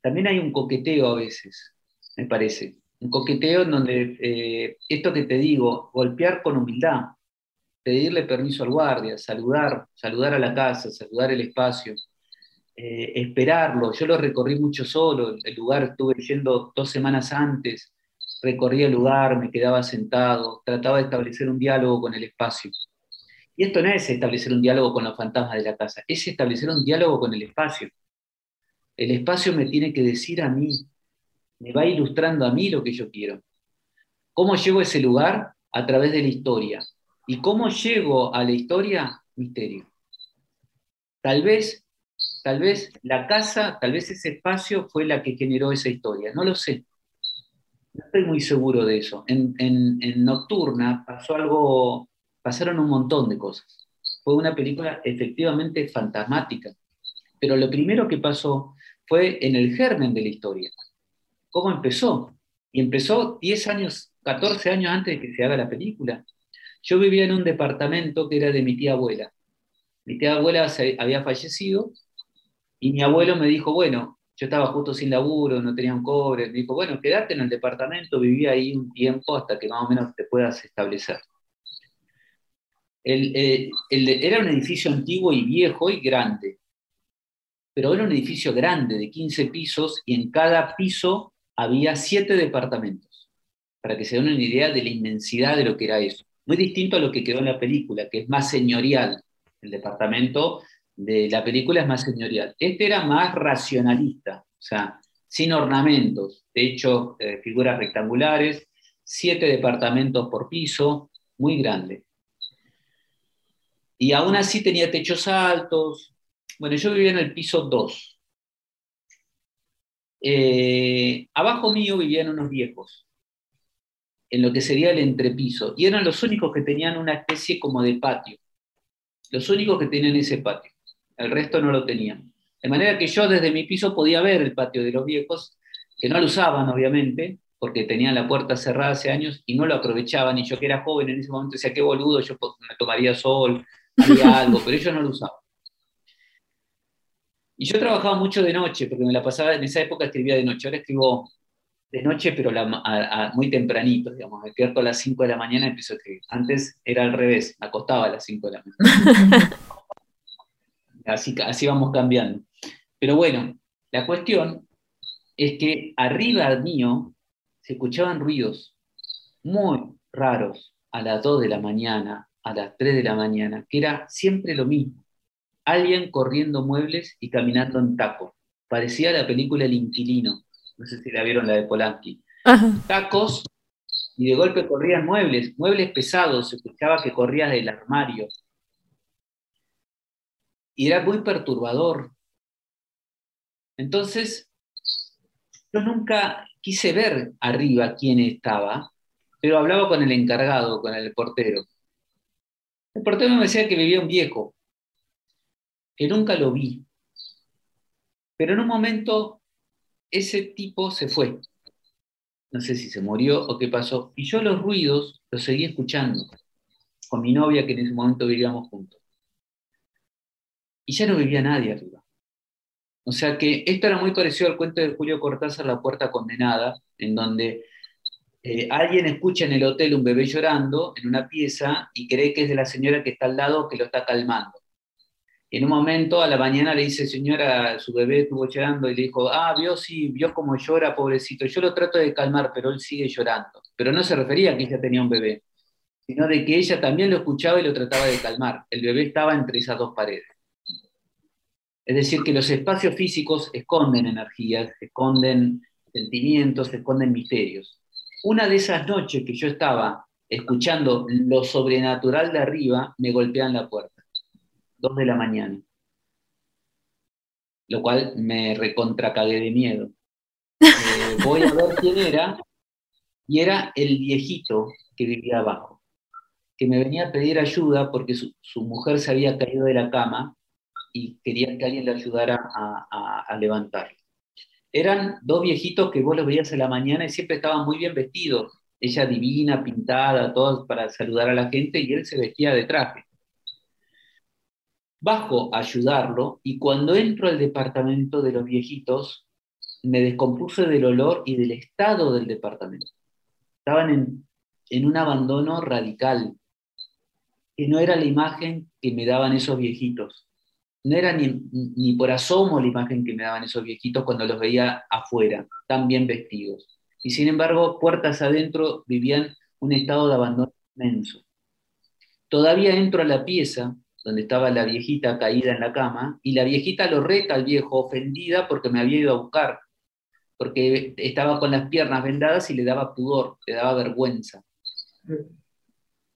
también hay un coqueteo a veces, me parece. Un coqueteo en donde, eh, esto que te digo, golpear con humildad, pedirle permiso al guardia, saludar, saludar a la casa, saludar el espacio, eh, esperarlo. Yo lo recorrí mucho solo, el lugar estuve yendo dos semanas antes, recorrí el lugar, me quedaba sentado, trataba de establecer un diálogo con el espacio. Y esto no es establecer un diálogo con los fantasmas de la casa, es establecer un diálogo con el espacio. El espacio me tiene que decir a mí, me va ilustrando a mí lo que yo quiero. ¿Cómo llego a ese lugar? A través de la historia. ¿Y cómo llego a la historia? Misterio. Tal vez, tal vez la casa, tal vez ese espacio fue la que generó esa historia. No lo sé. No estoy muy seguro de eso. En, en Nocturna pasó algo, pasaron un montón de cosas. Fue una película efectivamente fantasmática. Pero lo primero que pasó fue en el germen de la historia. ¿Cómo empezó? Y empezó 10 años, 14 años antes de que se haga la película. Yo vivía en un departamento que era de mi tía abuela. Mi tía abuela había fallecido y mi abuelo me dijo, bueno, yo estaba justo sin laburo, no tenía un cobre, me dijo, bueno, quédate en el departamento, viví ahí un tiempo hasta que más o menos te puedas establecer. Eh, era un edificio antiguo y viejo y grande pero era un edificio grande de 15 pisos y en cada piso había siete departamentos, para que se den una idea de la inmensidad de lo que era eso. Muy distinto a lo que quedó en la película, que es más señorial. El departamento de la película es más señorial. Este era más racionalista, o sea, sin ornamentos, de hecho, eh, figuras rectangulares, siete departamentos por piso, muy grande. Y aún así tenía techos altos, bueno, yo vivía en el piso 2. Eh, abajo mío vivían unos viejos, en lo que sería el entrepiso, y eran los únicos que tenían una especie como de patio. Los únicos que tenían ese patio. El resto no lo tenían. De manera que yo desde mi piso podía ver el patio de los viejos, que no lo usaban, obviamente, porque tenían la puerta cerrada hace años y no lo aprovechaban. Y yo que era joven en ese momento decía, qué boludo, yo me tomaría sol, haría *laughs* algo, pero ellos no lo usaban. Y yo trabajaba mucho de noche, porque me la pasaba, en esa época escribía de noche, ahora escribo de noche, pero muy tempranito, digamos, me despierto a las 5 de la mañana y empiezo a escribir. Antes era al revés, me acostaba a las 5 de la mañana. *laughs* así, así vamos cambiando. Pero bueno, la cuestión es que arriba mío se escuchaban ruidos muy raros a las 2 de la mañana, a las 3 de la mañana, que era siempre lo mismo. Alguien corriendo muebles y caminando en taco. Parecía la película El Inquilino. No sé si la vieron, la de Polanski. Tacos y de golpe corrían muebles, muebles pesados, se escuchaba que corrías del armario. Y era muy perturbador. Entonces, yo nunca quise ver arriba quién estaba, pero hablaba con el encargado, con el portero. El portero me decía que vivía un viejo, que nunca lo vi. Pero en un momento ese tipo se fue. No sé si se murió o qué pasó. Y yo los ruidos los seguí escuchando con mi novia que en ese momento vivíamos juntos. Y ya no vivía nadie arriba. O sea que esto era muy parecido al cuento de Julio Cortázar, La puerta condenada, en donde eh, alguien escucha en el hotel un bebé llorando en una pieza y cree que es de la señora que está al lado que lo está calmando. En un momento, a la mañana, le dice, señora, su bebé estuvo llorando y le dijo, ah, vio, sí, vio cómo llora, pobrecito. Yo lo trato de calmar, pero él sigue llorando. Pero no se refería a que ella tenía un bebé, sino de que ella también lo escuchaba y lo trataba de calmar. El bebé estaba entre esas dos paredes. Es decir, que los espacios físicos esconden energías, esconden sentimientos, esconden misterios. Una de esas noches que yo estaba escuchando lo sobrenatural de arriba, me golpean la puerta. De la mañana. Lo cual me recontracagué de miedo. Eh, *laughs* voy a ver quién era, y era el viejito que vivía abajo, que me venía a pedir ayuda porque su mujer se había caído de la cama y quería que alguien le ayudara a, a, levantarlo. Eran dos viejitos que vos los veías en la mañana y siempre estaban muy bien vestidos. Ella divina, pintada, todos para saludar a la gente y él se vestía de traje. Bajo a ayudarlo y cuando entro al departamento de los viejitos, me descompuse del olor y del estado del departamento. Estaban en, en un abandono radical, que no era la imagen que me daban esos viejitos no era ni, por asomo la imagen que me daban esos viejitos cuando los veía afuera, tan bien vestidos. Y sin embargo, puertas adentro vivían un estado de abandono inmenso. Todavía entro a la pieza donde estaba la viejita caída en la cama, y la viejita lo reta al viejo, ofendida porque me había ido a buscar, porque estaba con las piernas vendadas y le daba pudor, le daba vergüenza.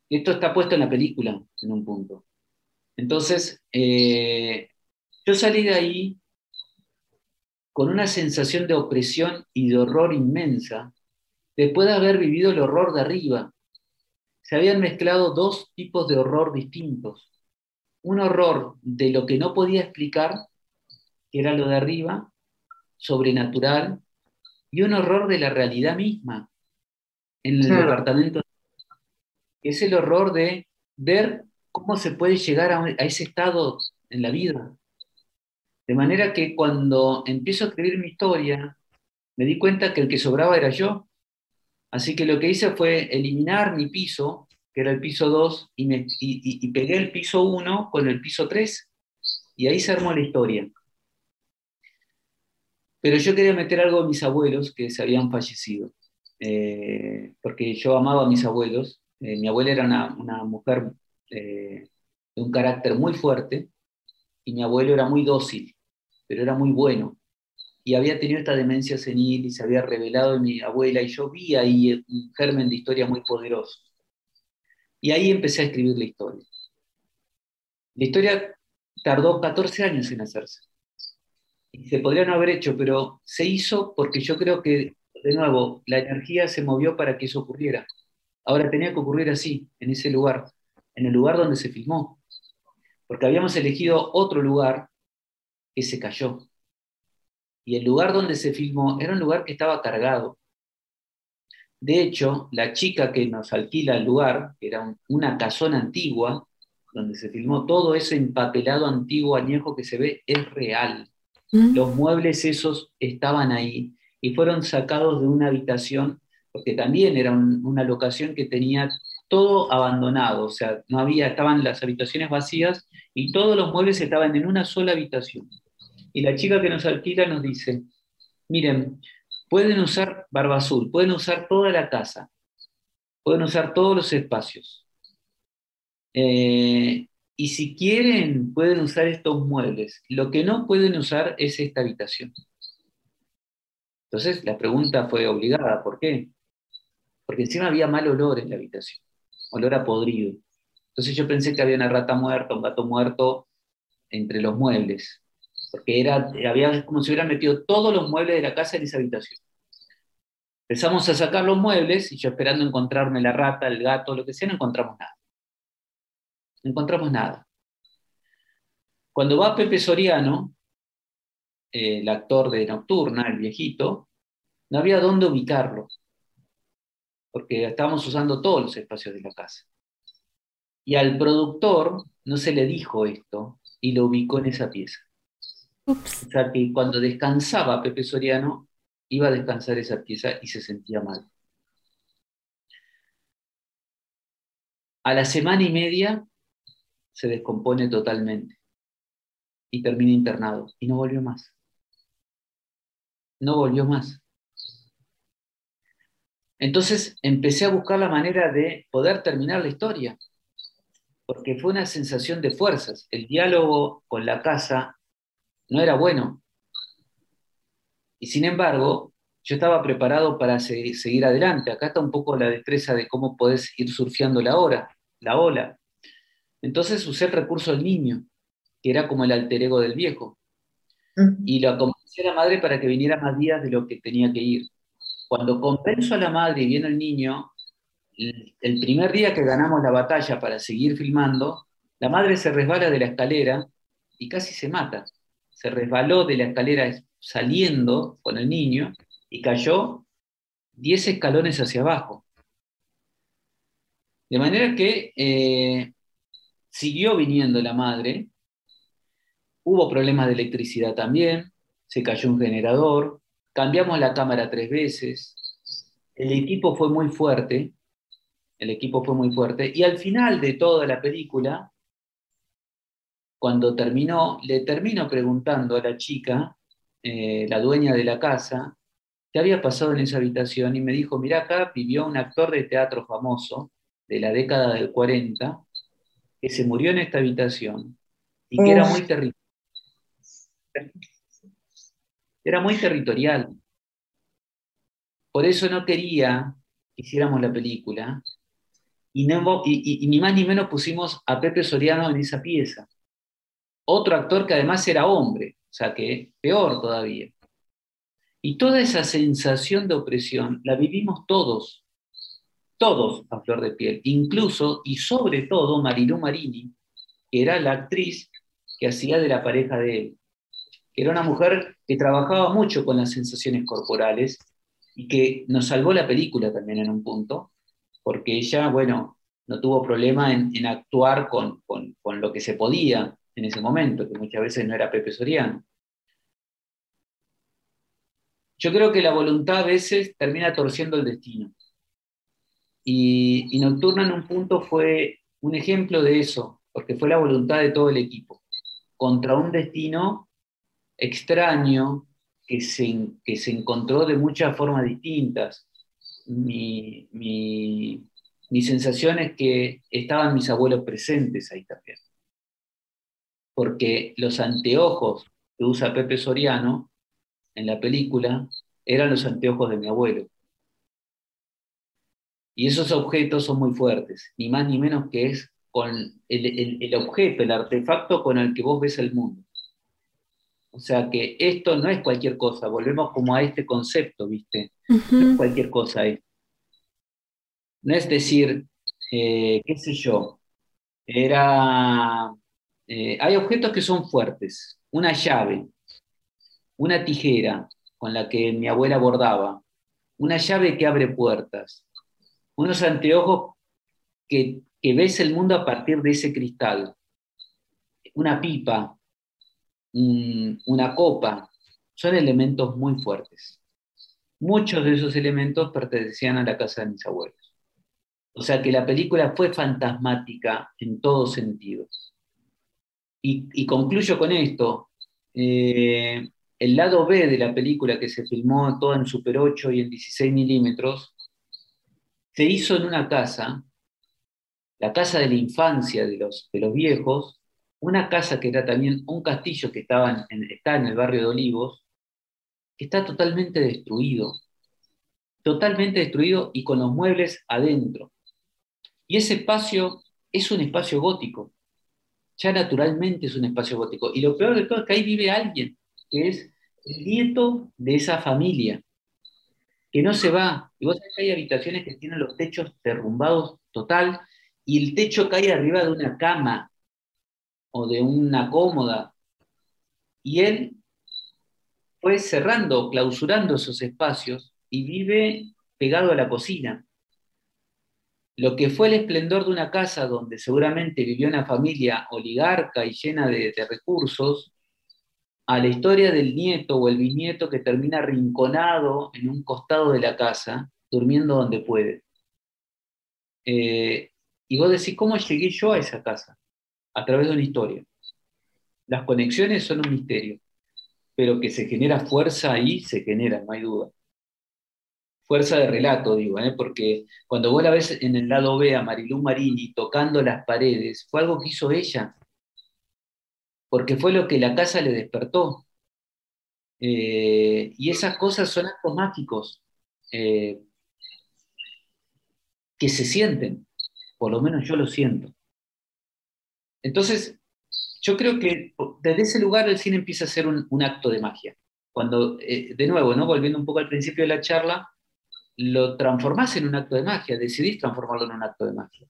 Esto está puesto en la película, en un punto. Entonces, eh, yo salí de ahí con una sensación de opresión y de horror inmensa, después de haber vivido el horror de arriba. Se habían mezclado dos tipos de horror distintos. Un horror de lo que no podía explicar, que era lo de arriba, sobrenatural, y un horror de la realidad misma, en el departamento. Es el horror de ver cómo se puede llegar a, ese estado en la vida. De manera que cuando empiezo a escribir mi historia, me di cuenta que el que sobraba era yo. Así que lo que hice fue eliminar mi piso, que era el piso 2, y, y, pegué el piso 1 con el piso 3. Y ahí se armó la historia. Pero yo quería meter algo a mis abuelos que se habían fallecido, eh, porque yo amaba a mis abuelos. Eh, mi abuela era una, mujer eh, de un carácter muy fuerte, y mi abuelo era muy dócil, pero era muy bueno. Y había tenido esta demencia senil y se había revelado en mi abuela, y yo vi ahí un germen de historia muy poderoso. Y ahí empecé a escribir la historia. La historia tardó 14 años en hacerse. Se podría no haber hecho, pero se hizo porque yo creo que, de nuevo, la energía se movió para que eso ocurriera. Ahora tenía que ocurrir así, en ese lugar en el lugar donde se filmó, porque habíamos elegido otro lugar que se cayó. Y el lugar donde se filmó era un lugar que estaba cargado. De hecho, la chica que nos alquila el lugar, que era una casona antigua, donde se filmó todo ese empapelado antiguo añejo que se ve, es real. Mm. Los muebles esos estaban ahí y fueron sacados de una habitación, porque también era una locación que tenía todo abandonado, o sea, no había, estaban las habitaciones vacías y todos los muebles estaban en una sola habitación. Y la chica que nos alquila nos dice, miren, pueden usar Barba Azul, pueden usar toda la casa, pueden usar todos los espacios. Eh, y si quieren, pueden usar estos muebles. Lo que no pueden usar es esta habitación. Entonces la pregunta fue obligada, ¿por qué? Porque encima había mal olor en la habitación olor a podrido. Entonces yo pensé que había una rata muerta, un gato muerto entre los muebles, porque era, había como si hubieran metido todos los muebles de la casa en esa habitación. Empezamos a sacar los muebles y yo esperando encontrarme la rata, el gato, lo que sea, no encontramos nada. No encontramos nada. Cuando va Pepe Soriano, el actor de Nocturna, el viejito, no había dónde ubicarlo porque estábamos usando todos los espacios de la casa. Y al productor no se le dijo esto y lo ubicó en esa pieza. O sea que cuando descansaba Pepe Soriano, iba a descansar esa pieza y se sentía mal. A la semana y media se descompone totalmente y termina internado y no volvió más. No volvió más. Entonces empecé a buscar la manera de poder terminar la historia, porque fue una sensación de fuerzas. El diálogo con la casa no era bueno. Y sin embargo, yo estaba preparado para seguir adelante. Acá está un poco la destreza de cómo podés ir surfeando la hora, la ola. Entonces usé el recurso del niño, que era como el alter ego del viejo. Y lo convencí a la madre para que viniera más días de lo que tenía que ir. Cuando convenzo a la madre y viene el niño, el primer día que ganamos la batalla para seguir filmando, la madre se resbala de la escalera y casi se mata. Se resbaló de la escalera saliendo con el niño y cayó 10 escalones hacia abajo. De manera que eh, siguió viniendo la madre, hubo problemas de electricidad también, se cayó un generador, Cambiamos la cámara tres veces. El equipo fue muy fuerte. El equipo fue muy fuerte. Y al final de toda la película, cuando terminó, le termino preguntando a la chica, eh, la dueña de la casa, qué había pasado en esa habitación y me dijo, mira acá vivió un actor de teatro famoso de la década del 40 que se murió en esta habitación y que era muy terrible era muy territorial. Por eso no quería que hiciéramos la película y, ni más ni menos pusimos a Pepe Soriano en esa pieza. Otro actor que además era hombre, o sea que peor todavía. Y toda esa sensación de opresión la vivimos todos, todos a flor de piel, incluso y sobre todo Marilú Marini, que era la actriz que hacía de la pareja de él que era una mujer que trabajaba mucho con las sensaciones corporales y que nos salvó la película también en un punto, porque ella, bueno, no tuvo problema en, actuar con, con, lo que se podía en ese momento, que muchas veces no era Pepe Soriano. Yo creo que la voluntad a veces termina torciendo el destino. Y, Nocturna en un punto fue un ejemplo de eso, porque fue la voluntad de todo el equipo, contra un destino extraño que se, que se encontró de muchas formas distintas. Mi, sensación es que estaban mis abuelos presentes ahí también. Porque los anteojos que usa Pepe Soriano en la película eran los anteojos de mi abuelo. Y esos objetos son muy fuertes, ni más ni menos que es con el objeto, el artefacto con el que vos ves el mundo. O sea que esto no es cualquier cosa, volvemos como a este concepto, ¿viste? No es cualquier cosa esto. No es decir, eh, qué sé yo, era... Eh, hay objetos que son fuertes, una llave, una tijera con la que mi abuela bordaba, una llave que abre puertas, unos anteojos que, que ves el mundo a partir de ese cristal, una pipa, una copa, son elementos muy fuertes. Muchos de esos elementos pertenecían a la casa de mis abuelos. O sea que la película fue fantasmática en todos sentidos. Y, concluyo con esto. Eh, el lado B de la película que se filmó toda en Super 8 y en 16 milímetros, se hizo en una casa, la casa de la infancia de los, de los viejos, una casa que era también un castillo que estaba en, está en el barrio de Olivos, que está totalmente destruido, totalmente destruido y con los muebles adentro. Y ese espacio es un espacio gótico, ya naturalmente es un espacio gótico. Y lo peor de todo es que ahí vive alguien, que es el nieto de esa familia, que no se va. Y vos sabés que hay habitaciones que tienen los techos derrumbados total y el techo cae arriba de una cama o de una cómoda. Y él fue cerrando, clausurando esos espacios y vive pegado a la cocina. Lo que fue el esplendor de una casa donde seguramente vivió una familia oligarca y llena de, recursos, a la historia del nieto o el bisnieto que termina rinconado en un costado de la casa, durmiendo donde puede. Eh, y vos decís, ¿cómo llegué yo a esa casa? a través de una historia. Las conexiones son un misterio, pero que se genera fuerza ahí, se genera, no hay duda. Fuerza de relato, digo, ¿eh? porque cuando vos la ves en el lado B a Marilú Marini tocando las paredes, fue algo que hizo ella, porque fue lo que la casa le despertó. Eh, y esas cosas son actos mágicos eh, que se sienten, por lo menos yo lo siento. Entonces, yo creo que desde ese lugar el cine empieza a ser un, acto de magia. Cuando, eh, de nuevo, ¿no? volviendo un poco al principio de la charla, lo transformás en un acto de magia, decidís transformarlo en un acto de magia.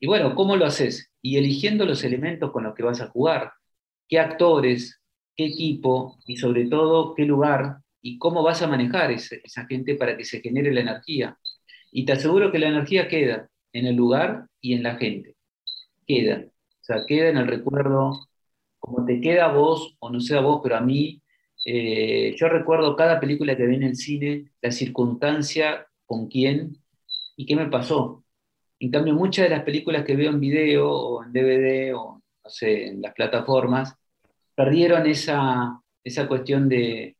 Y bueno, ¿cómo lo haces? Y eligiendo los elementos con los que vas a jugar, qué actores, qué equipo y sobre todo qué lugar y cómo vas a manejar esa gente para que se genere la energía. Y te aseguro que la energía queda en el lugar y en la gente. Queda sea, queda en el recuerdo, como te queda a vos, o no sé a vos, pero a mí, eh, yo recuerdo cada película que vi en el cine, la circunstancia, con quién y qué me pasó. En cambio, muchas de las películas que veo en video o en DVD o, no sé, en las plataformas, perdieron esa, esa cuestión de,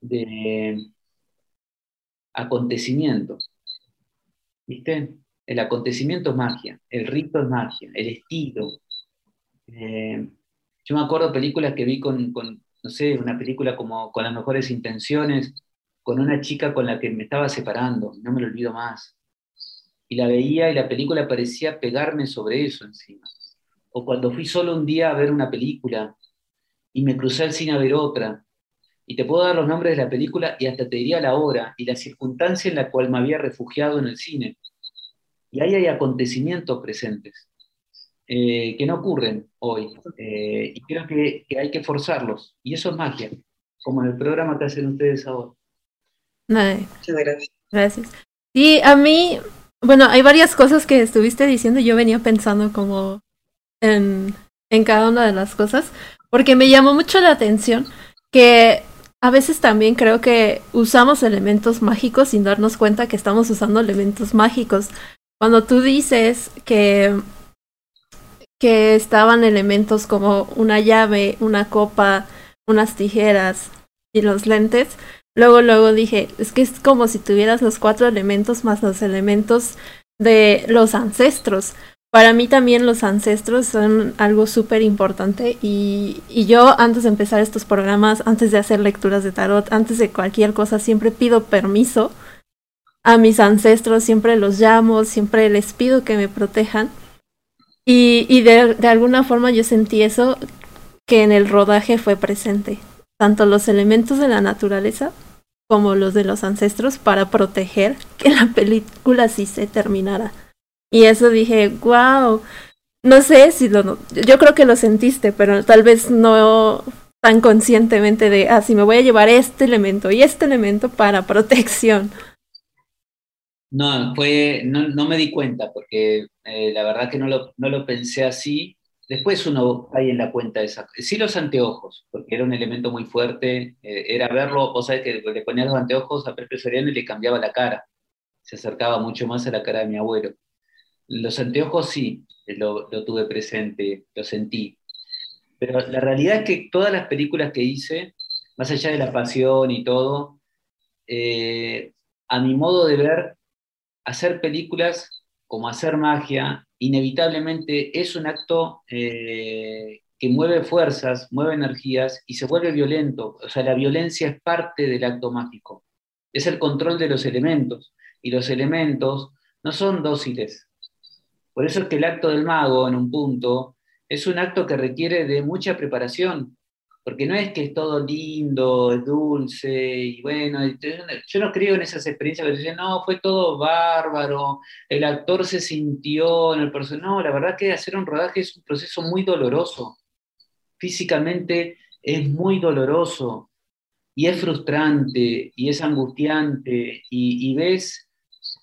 de acontecimiento. ¿Viste? El acontecimiento es magia, el rito es magia, el estilo. Eh, yo me acuerdo películas que vi con, no sé, una película como con las mejores intenciones, con una chica con la que me estaba separando, no me lo olvido más. Y la veía y la película parecía pegarme sobre eso encima. O cuando fui solo un día a ver una película y me crucé al cine a ver otra, y te puedo dar los nombres de la película y hasta te diría la hora y la circunstancia en la cual me había refugiado en el cine. Y ahí hay acontecimientos presentes eh, que no ocurren hoy. Eh, y creo que, hay que forzarlos. Y eso es magia, como en el programa que hacen ustedes ahora. Muchas gracias. Gracias. Y a mí, bueno, hay varias cosas que estuviste diciendo. Yo venía pensando como en, en cada una de las cosas, porque me llamó mucho la atención que a veces también creo que usamos elementos mágicos sin darnos cuenta que estamos usando elementos mágicos. Cuando tú dices que, que estaban elementos como una llave, una copa, unas tijeras y los lentes, luego, luego dije, es que es como si tuvieras los cuatro elementos más los elementos de los ancestros. Para mí también los ancestros son algo súper importante y, y, yo antes de empezar estos programas, antes de hacer lecturas de tarot, antes de cualquier cosa, siempre pido permiso a mis ancestros, siempre los llamo, siempre les pido que me protejan. Y, y de, alguna forma yo sentí eso que en el rodaje fue presente, tanto los elementos de la naturaleza como los de los ancestros para proteger que la película sí se terminara. Y eso dije, wow, no sé si lo, yo creo que lo sentiste, pero tal vez no tan conscientemente de, ah, si me voy a llevar este elemento y este elemento para protección. No, fue, no, me di cuenta, porque eh, la verdad que no lo, no lo pensé así. Después uno cae en la cuenta de esa. Sí, los anteojos, porque era un elemento muy fuerte. Eh, era verlo, o sea, que le ponía los anteojos a Pepe Soriano y le cambiaba la cara. Se acercaba mucho más a la cara de mi abuelo. Los anteojos sí, lo, lo tuve presente, lo sentí. Pero la realidad es que todas las películas que hice, más allá de la pasión y todo, eh, a mi modo de ver, hacer películas como hacer magia, inevitablemente es un acto eh, que mueve fuerzas, mueve energías y se vuelve violento. O sea, la violencia es parte del acto mágico. Es el control de los elementos. Y los elementos no son dóciles. Por eso es que el acto del mago, en un punto, es un acto que requiere de mucha preparación, porque no es que es todo lindo, es dulce, y bueno, yo no creo en esas experiencias que dicen, no, fue todo bárbaro, el actor se sintió en el personaje. No, la verdad que hacer un rodaje es un proceso muy doloroso. Físicamente es muy doloroso y es frustrante y es angustiante y, y ves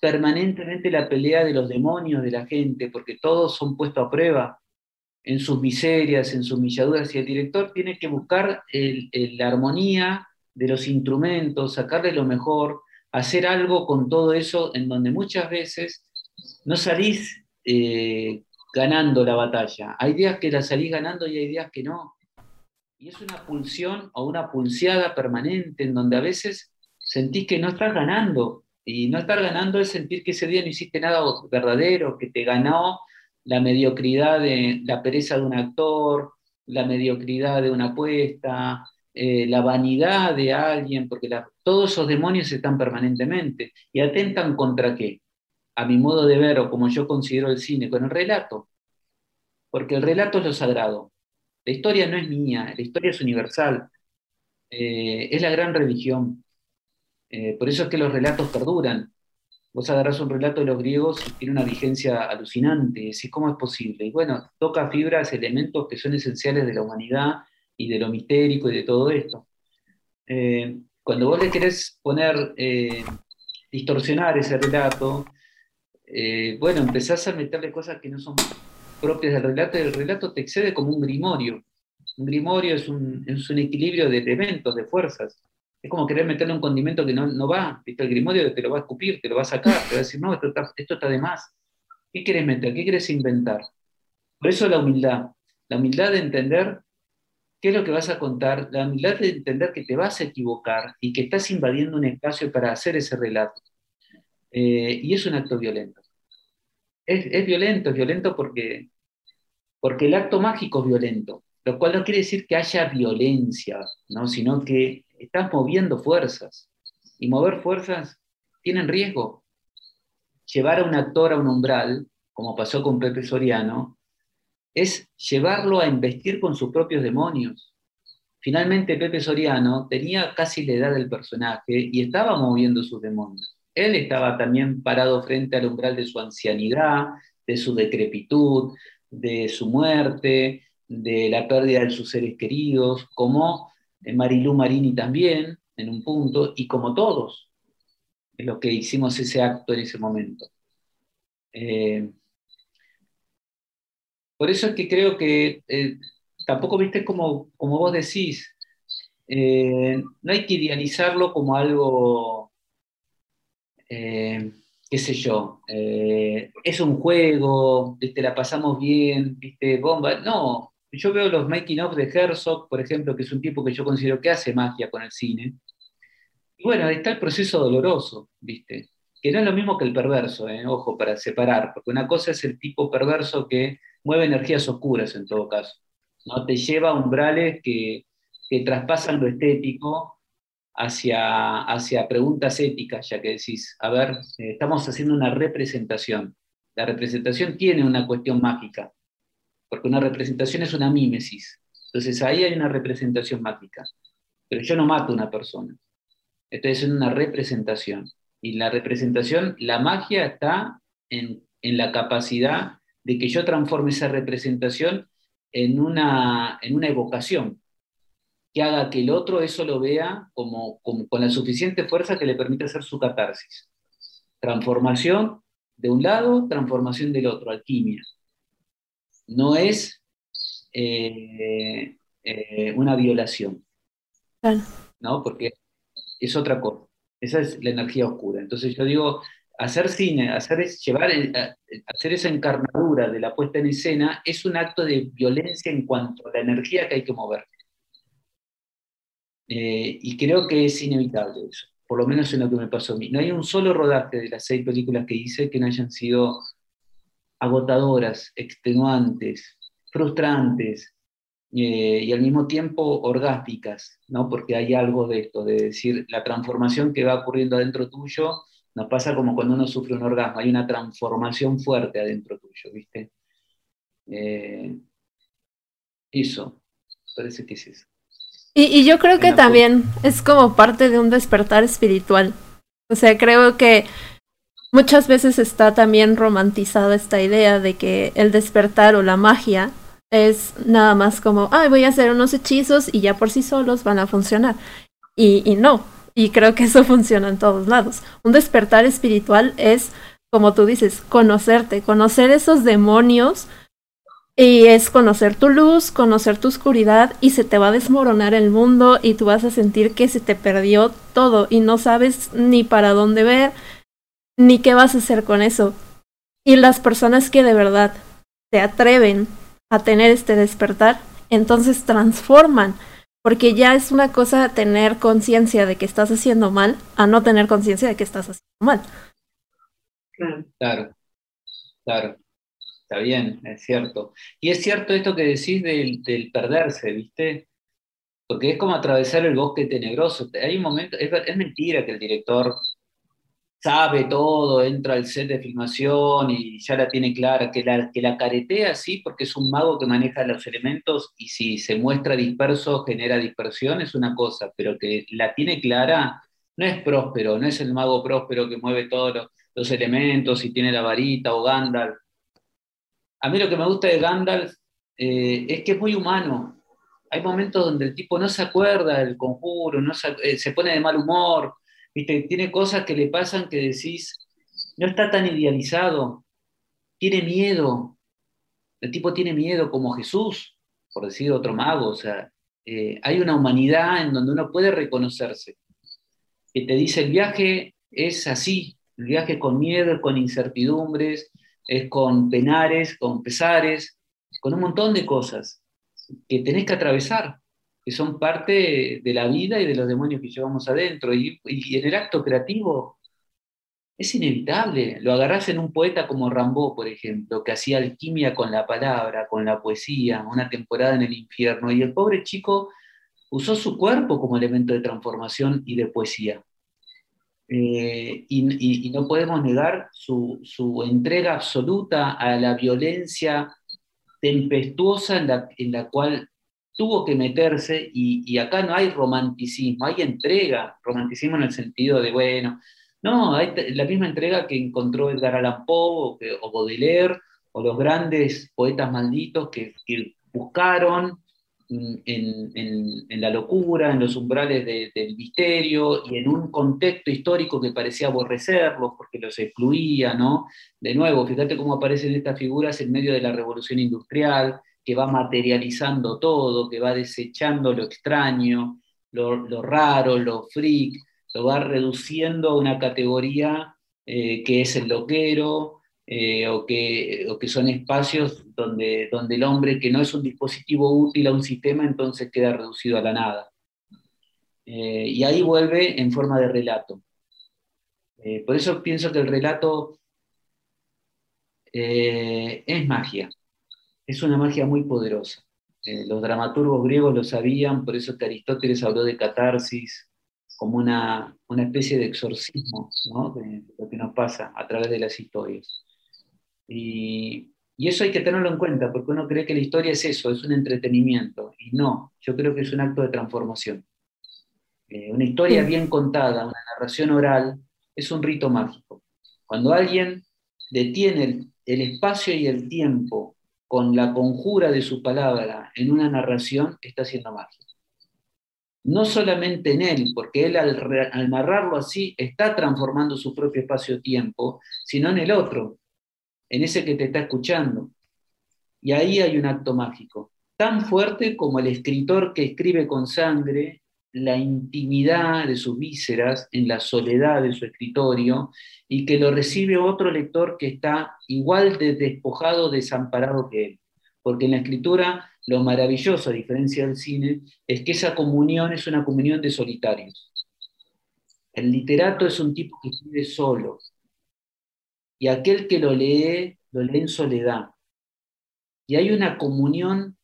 permanentemente la pelea de los demonios de la gente, porque todos son puestos a prueba en sus miserias, en sus humilladuras, y el director tiene que buscar la armonía de los instrumentos, sacarle lo mejor, hacer algo con todo eso en donde muchas veces no salís eh, ganando la batalla. Hay días que la salís ganando y hay días que no. Y es una pulsión o una pulseada permanente en donde a veces sentís que no estás ganando. Y no estar ganando es sentir que ese día no hiciste nada verdadero, que te ganó la mediocridad de la pereza de un actor, la mediocridad de una apuesta, eh, la vanidad de alguien, porque todos esos demonios están permanentemente y atentan contra qué? A mi modo de ver o como yo considero el cine, con el relato, porque el relato es lo sagrado. La historia no es mía, la historia es universal, eh, es la gran religión. Eh, por eso es que los relatos perduran. Vos agarrás un relato de los griegos y tiene una vigencia alucinante. Decís, ¿cómo es posible? Y bueno, toca fibras, elementos que son esenciales de la humanidad y de lo mistérico y de todo esto. Eh, cuando vos le querés poner, eh, distorsionar ese relato, eh, bueno, empezás a meterle cosas que no son propias del relato y el relato te excede como un grimorio. Un grimorio es un, es un equilibrio de elementos, de fuerzas. Es como querer meterle un condimento que no, no va. ¿viste? El grimorio te lo va a escupir, te lo va a sacar, te va a decir, no, esto está, esto está de más. ¿Qué quieres meter? ¿Qué quieres inventar? Por eso la humildad. La humildad de entender qué es lo que vas a contar, la humildad de entender que te vas a equivocar y que estás invadiendo un espacio para hacer ese relato. Eh, y es un acto violento. Es, violento, es violento porque, porque el acto mágico es violento, lo cual no quiere decir que haya violencia, ¿no? sino que estás moviendo fuerzas. Y mover fuerzas tienen riesgo. Llevar a un actor a un umbral, como pasó con Pepe Soriano, es llevarlo a investir con sus propios demonios. Finalmente Pepe Soriano tenía casi la edad del personaje y estaba moviendo sus demonios. Él estaba también parado frente al umbral de su ancianidad, de su decrepitud, de su muerte, de la pérdida de sus seres queridos, como Marilú Marini también, en un punto, y como todos, en los que hicimos ese acto en ese momento. Eh, por eso es que creo que eh, tampoco, viste, como, como vos decís, eh, no hay que idealizarlo como algo, qué sé yo, es un juego, ¿viste? la pasamos bien, viste, bomba. No, yo veo los making of de Herzog, por ejemplo, que es un tipo que yo considero que hace magia con el cine. Y bueno, está el proceso doloroso, ¿viste? Que no es lo mismo que el perverso, ¿eh? ojo, para separar, porque una cosa es el tipo perverso que mueve energías oscuras en todo caso, ¿no? Te lleva a umbrales que, que traspasan lo estético hacia, hacia preguntas éticas, ya que decís, a ver, eh, estamos haciendo una representación. La representación tiene una cuestión mágica, porque una representación es una mímesis. Entonces ahí hay una representación mágica. Pero yo no mato a una persona. Estoy haciendo una representación. Y la representación, la magia está en, la capacidad de que yo transforme esa representación en una, en una evocación. que haga que el otro eso lo vea como, con la suficiente fuerza que le permite hacer su catarsis. Transformación de un lado, transformación del otro, alquimia. No es eh, eh, una violación. ¿No? Porque es otra cosa. Esa es la energía oscura. Entonces yo digo, hacer cine, hacer, llevar, hacer esa encarnadura de la puesta en escena es un acto de violencia en cuanto a la energía que hay que mover. Eh, y creo que es inevitable eso, por lo menos en lo que me pasó a mí. No hay un solo rodaje de las seis películas que hice que no hayan sido agotadoras, extenuantes, frustrantes eh, y al mismo tiempo orgásticas, ¿no? porque hay algo de esto, de decir, la transformación que va ocurriendo adentro tuyo nos pasa como cuando uno sufre un orgasmo, hay una transformación fuerte adentro tuyo, ¿viste? Eh, eso, parece que es eso. Y, yo creo que también es como parte de un despertar espiritual. O sea, creo que muchas veces está también romantizada esta idea de que el despertar o la magia es nada más como, ay, voy a hacer unos hechizos y ya por sí solos van a funcionar. Y, y no, y creo que eso *laughs* funciona en todos lados. Un despertar espiritual es, como tú dices, conocerte, conocer esos demonios y es conocer tu luz, conocer tu oscuridad y se te va a desmoronar el mundo y tú vas a sentir que se te perdió todo y no sabes ni para dónde ver ni qué vas a hacer con eso. Y las personas que de verdad se atreven a tener este despertar, entonces transforman, porque ya es una cosa tener conciencia de que estás haciendo mal a no tener conciencia de que estás haciendo mal. Claro, claro. Está bien, es cierto. Y es cierto esto que decís del, perderse, ¿viste? Porque es como atravesar el bosque tenebroso. Hay un momento, es, mentira que el director sabe todo, entra al set de filmación y ya la tiene clara, que la, que la caretea sí, porque es un mago que maneja los elementos y si se muestra disperso genera dispersión, es una cosa, pero que la tiene clara no es próspero, no es el mago próspero que mueve todos los, elementos y tiene la varita o Gandalf a mí lo que me gusta de Gandalf eh, es que es muy humano. Hay momentos donde el tipo no se acuerda del conjuro, no se, eh, pone de mal humor, ¿viste? tiene cosas que le pasan que decís, no está tan idealizado, tiene miedo. El tipo tiene miedo como Jesús, por decir otro mago. O sea, eh, hay una humanidad en donde uno puede reconocerse. Que te dice, el viaje es así, el viaje con miedo, con incertidumbres, es con penares, con pesares, con un montón de cosas que tenés que atravesar, que son parte de la vida y de los demonios que llevamos adentro. Y, en el acto creativo es inevitable. Lo agarrás en un poeta como Rambaud, por ejemplo, que hacía alquimia con la palabra, con la poesía, una temporada en el infierno, y el pobre chico usó su cuerpo como elemento de transformación y de poesía. Eh, y, no podemos negar su, entrega absoluta a la violencia tempestuosa en la, cual tuvo que meterse y, acá no hay romanticismo, hay entrega, romanticismo en el sentido de, bueno, no, hay la misma entrega que encontró Edgar Allan Poe o, Baudelaire o los grandes poetas malditos que, que buscaron en, la locura, en los umbrales del misterio y en un contexto histórico que parecía aborrecerlos porque los excluía, ¿no? De nuevo, fíjate cómo aparecen estas figuras en medio de la revolución industrial, que va materializando todo, que va desechando lo extraño, lo, raro, lo freak, lo va reduciendo a una categoría eh, que es el loquero, eh, o, que, que, son espacios donde, donde el hombre que no es un dispositivo útil a un sistema entonces queda reducido a la nada. Eh, y ahí vuelve en forma de relato. Por eso pienso que el relato es magia, es una magia muy poderosa. los dramaturgos griegos lo sabían, por eso que Aristóteles habló de catarsis, como una, una especie de exorcismo ¿no? de, lo que nos pasa a través de las historias. Y, eso hay que tenerlo en cuenta, porque uno cree que la historia es eso, es un entretenimiento. Y no, yo creo que es un acto de transformación. Eh, una historia bien contada, una narración oral, es un rito mágico. Cuando alguien detiene el, el espacio y el tiempo con la conjura de su palabra en una narración, está haciendo magia. no solamente en él, porque él al, al narrarlo así está transformando su propio espacio-tiempo, sino en el otro, en ese que te está escuchando. Y ahí hay un acto mágico, tan fuerte como el escritor que escribe con sangre la intimidad de sus vísceras en la soledad de su escritorio y que lo recibe otro lector que está igual de despojado, desamparado que él. Porque en la escritura lo maravilloso, a diferencia del cine, es que esa comunión es una comunión de solitarios. El literato es un tipo que escribe solo. Y aquel que lo lee, lo lee en soledad. Y hay una comunión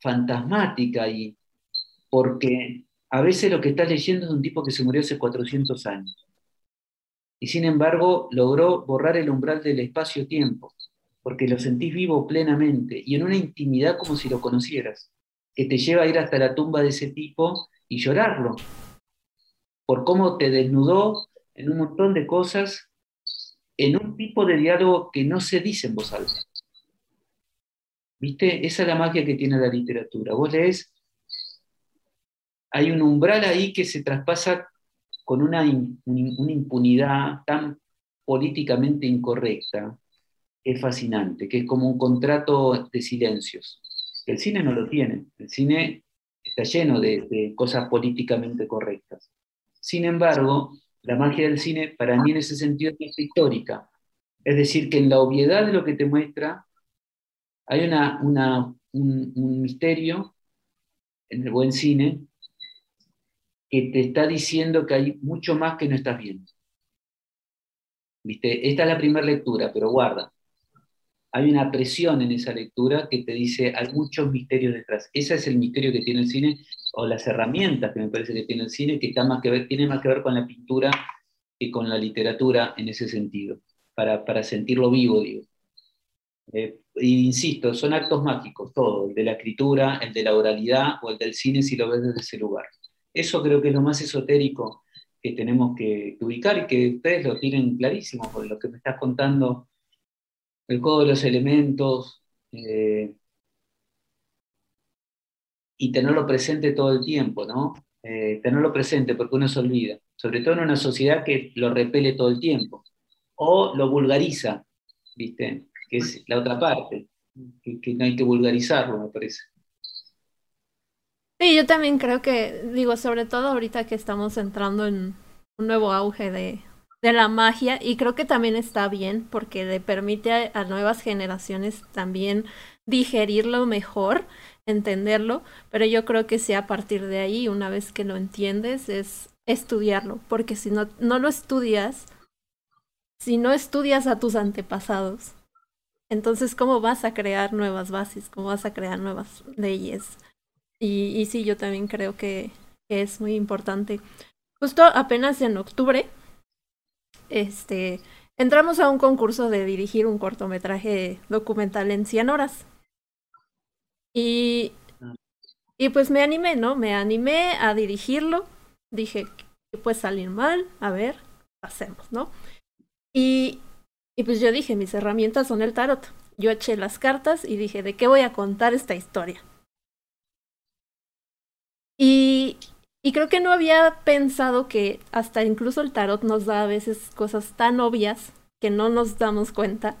fantasmática ahí, porque a veces lo que estás leyendo es un tipo que se murió hace 400 años. Y sin embargo logró borrar el umbral del espacio-tiempo, porque lo sentís vivo plenamente y en una intimidad como si lo conocieras, que te lleva a ir hasta la tumba de ese tipo y llorarlo, por cómo te desnudó en un montón de cosas, en un tipo de diálogo que no se dice en voz alta. ¿Viste? Esa es la magia que tiene la literatura. Vos lees hay un umbral ahí que se traspasa con una, impunidad tan políticamente incorrecta, es fascinante, que es como un contrato de silencios. El cine no lo tiene, el cine está lleno de, cosas políticamente correctas. Sin embargo, la magia del cine para mí en ese sentido es histórica. Es decir, que en la obviedad de lo que te muestra hay una, una, un, un misterio en el buen cine que te está diciendo que hay mucho más que no estás viendo. ¿Viste? Esta es la primera lectura, pero guarda. Hay una presión en esa lectura que te dice hay muchos misterios detrás. Ese es el misterio que tiene el cine, o las herramientas que me parece que tiene el cine, que está más que ver, tiene más que ver con la pintura que con la literatura en ese sentido, para, para sentirlo vivo, digo. Eh, insisto, son actos mágicos, todo, el de la escritura, el de la oralidad o el del cine si lo ves desde ese lugar. Eso creo que es lo más esotérico que tenemos que, ubicar y que ustedes lo tienen clarísimo por lo que me estás contando, el juego de los elementos, eh, y tenerlo presente todo el tiempo, ¿no? Eh, tenerlo presente porque uno se olvida, sobre todo en una sociedad que lo repele todo el tiempo, o lo vulgariza, ¿viste? Que es la otra parte, que no hay que vulgarizarlo, me parece. Sí, yo también creo que, digo, sobre todo ahorita que estamos entrando en un nuevo auge de, de la magia y creo que también está bien porque le permite a, nuevas generaciones también digerirlo mejor, entenderlo, pero yo creo que sí a partir de ahí, una vez que lo entiendes, es estudiarlo, porque si no, no lo estudias, si no estudias a tus antepasados, entonces ¿cómo vas a crear nuevas bases? ¿Cómo vas a crear nuevas leyes? Y, sí, yo también creo que, es muy importante. Justo apenas en octubre, este, entramos a un concurso de dirigir un cortometraje documental en 100 horas. Y, y pues me animé, ¿no? Me animé a dirigirlo. Dije, que puede salir mal, a ver, hacemos, ¿no? Y, y pues yo dije, mis herramientas son el tarot. Yo eché las cartas y dije, ¿de qué voy a contar esta historia? Y, creo que no había pensado que hasta incluso el tarot nos da a veces cosas tan obvias que no nos damos cuenta.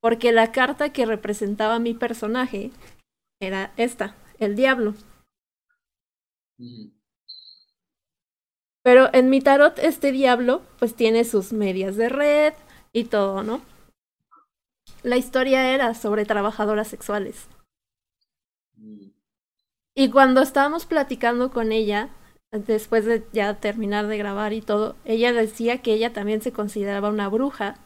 Porque la carta que representaba a mi personaje era esta, el diablo. Pero en mi tarot este diablo pues tiene sus medias de red y todo, ¿no? La historia era sobre trabajadoras sexuales. Y cuando estábamos platicando con ella, después de ya terminar de grabar y todo, ella decía que ella también se consideraba una bruja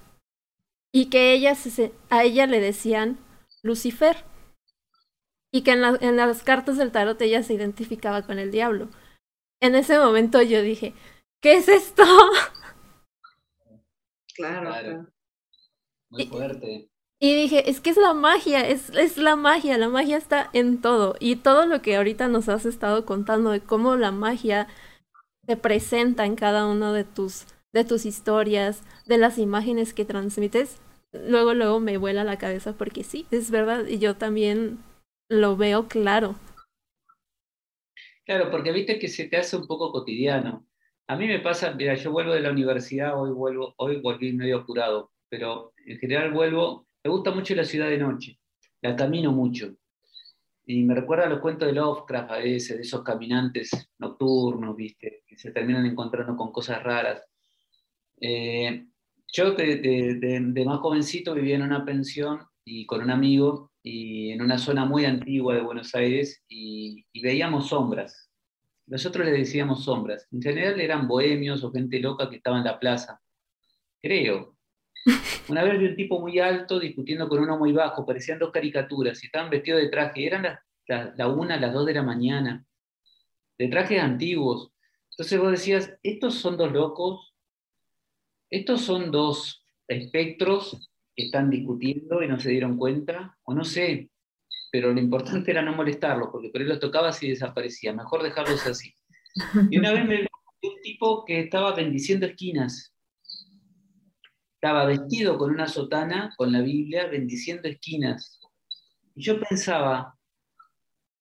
y que ella se, a ella le decían Lucifer y que en, en las cartas del tarot ella se identificaba con el diablo. En ese momento yo dije, ¿qué es esto? Claro. claro. Muy fuerte. Y dije, es que es la magia, es, es la magia, la magia está en todo. Y todo lo que ahorita nos has estado contando de cómo la magia se presenta en cada una de tus, de tus historias, de las imágenes que transmites, luego, luego me vuela la cabeza porque sí, es verdad, y yo también lo veo claro. Claro, porque viste que se te hace un poco cotidiano. A mí me pasa, mira, yo vuelvo de la universidad, hoy vuelvo, hoy volví medio apurado, pero en general vuelvo, me gusta mucho la ciudad de noche, la camino mucho. Y me recuerda a los cuentos de Lovecraft a veces, de esos caminantes nocturnos, viste, que se terminan encontrando con cosas raras. Eh, yo de, más jovencito vivía en una pensión y con un amigo y en una zona muy antigua de Buenos Aires y, veíamos sombras. Nosotros le decíamos sombras. En general eran bohemios o gente loca que estaba en la plaza. Creo. Una vez vi un tipo muy alto discutiendo con uno muy bajo, parecían dos caricaturas y estaban vestidos de traje. Eran las la, una, las dos de la mañana, de trajes antiguos. Entonces vos decías, estos son dos locos, estos son dos espectros que están discutiendo y no se dieron cuenta, o no sé, pero lo importante era no molestarlos, porque por ahí los tocabas y desaparecía, mejor dejarlos así. Y una vez me vi un tipo que estaba bendiciendo esquinas, estaba vestido con una sotana, con la Biblia, bendiciendo esquinas. Y yo pensaba,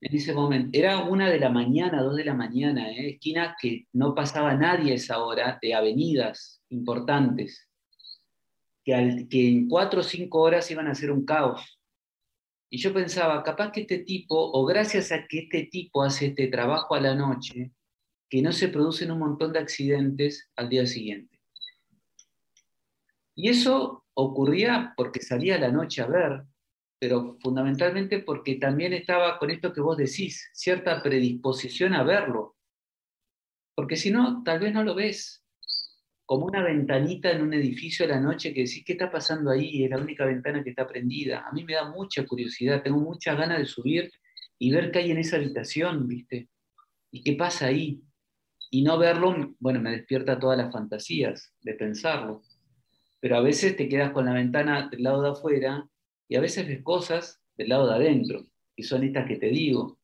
en ese momento, era una de la mañana, dos de la mañana, ¿eh? esquinas que no pasaba nadie esa hora, de avenidas, importantes, que, que en cuatro o cinco horas iban a ser un caos. Y yo pensaba, capaz que este tipo, o gracias a que este tipo hace este trabajo a la noche, que no se producen un montón de accidentes al día siguiente. Y eso ocurría porque salía a la noche a ver, pero fundamentalmente porque también estaba con esto que vos decís, cierta predisposición a verlo. Porque si no, tal vez no lo ves como una ventanita en un edificio a la noche que decís, ¿qué está pasando ahí? Es la única ventana que está prendida. A mí me da mucha curiosidad, tengo mucha ganas de subir y ver qué hay en esa habitación, ¿viste? ¿Y qué pasa ahí? Y no verlo, bueno, me despierta todas las fantasías de pensarlo. Pero a veces te quedas con la ventana del lado de afuera y a veces ves cosas del lado de adentro, y son estas que te digo.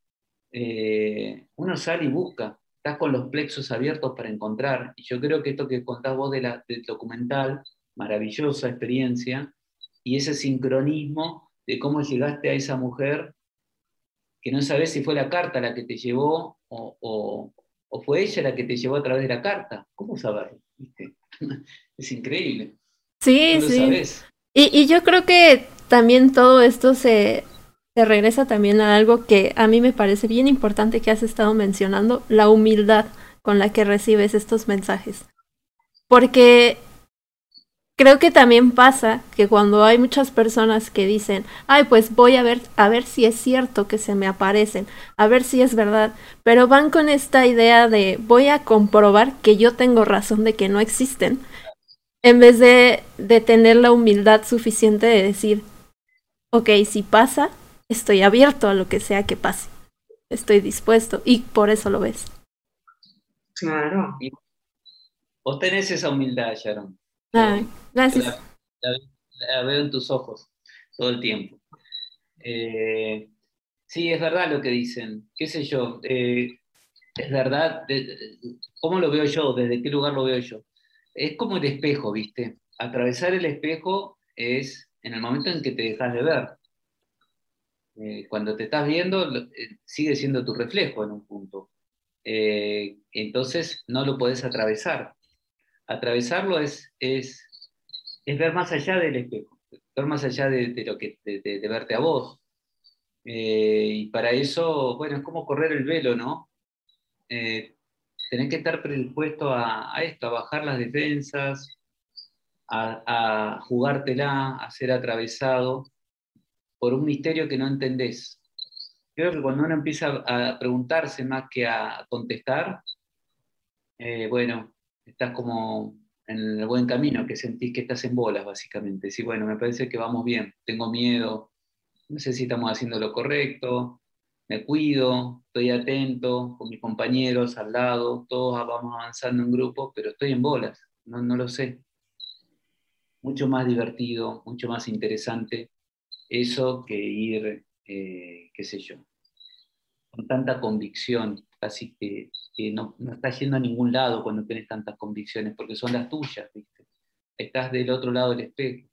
Eh, uno sale y busca, estás con los plexos abiertos para encontrar. Y yo creo que esto que contás vos de la, del documental, maravillosa experiencia, y ese sincronismo de cómo llegaste a esa mujer, que no sabes si fue la carta la que te llevó o, fue ella la que te llevó a través de la carta. ¿Cómo saberlo? *laughs* es increíble. Sí, sí. Y, y yo creo que también todo esto se, se regresa también a algo que a mí me parece bien importante que has estado mencionando, la humildad con la que recibes estos mensajes. Porque creo que también pasa que cuando hay muchas personas que dicen, ay, pues voy a ver, a ver si es cierto que se me aparecen, a ver si es verdad, pero van con esta idea de voy a comprobar que yo tengo razón de que no existen, en vez de, de tener la humildad suficiente de decir, ok, si pasa, estoy abierto a lo que sea que pase. Estoy dispuesto y por eso lo ves. Claro. vos tenés esa humildad, Sharon. gracias. La, veo en tus ojos todo el tiempo. Eh, sí, es verdad lo que dicen. ¿Qué sé yo? Eh, es verdad. ¿Cómo lo veo yo? ¿Desde qué lugar lo veo yo? Es como el espejo, ¿viste? Atravesar el espejo es en el momento en que te dejas de ver. Eh, cuando te estás viendo, eh, sigue siendo tu reflejo en un punto. Eh, entonces no lo podés atravesar. Atravesarlo es, es, es, ver más allá del espejo, ver más allá de, lo que, de, verte a vos. y para eso, bueno, es como correr el velo, ¿no? Tenés que estar predispuesto a, a, esto, a bajar las defensas, a, jugártela, a ser atravesado por un misterio que no entendés. Creo que cuando uno empieza a preguntarse más que a contestar, eh, bueno, estás como en el buen camino, que sentís que estás en bolas, básicamente. Sí, bueno, me parece que vamos bien, tengo miedo, no sé si estamos haciendo lo correcto, me cuido, estoy atento con mis compañeros al lado, todos vamos avanzando en grupo, pero estoy en bolas, no, no lo sé. Mucho más divertido, mucho más interesante eso que ir, eh, qué sé yo, con tanta convicción, casi que, no, no, estás yendo a ningún lado cuando tienes tantas convicciones, porque son las tuyas, ¿viste? Estás del otro lado del espejo.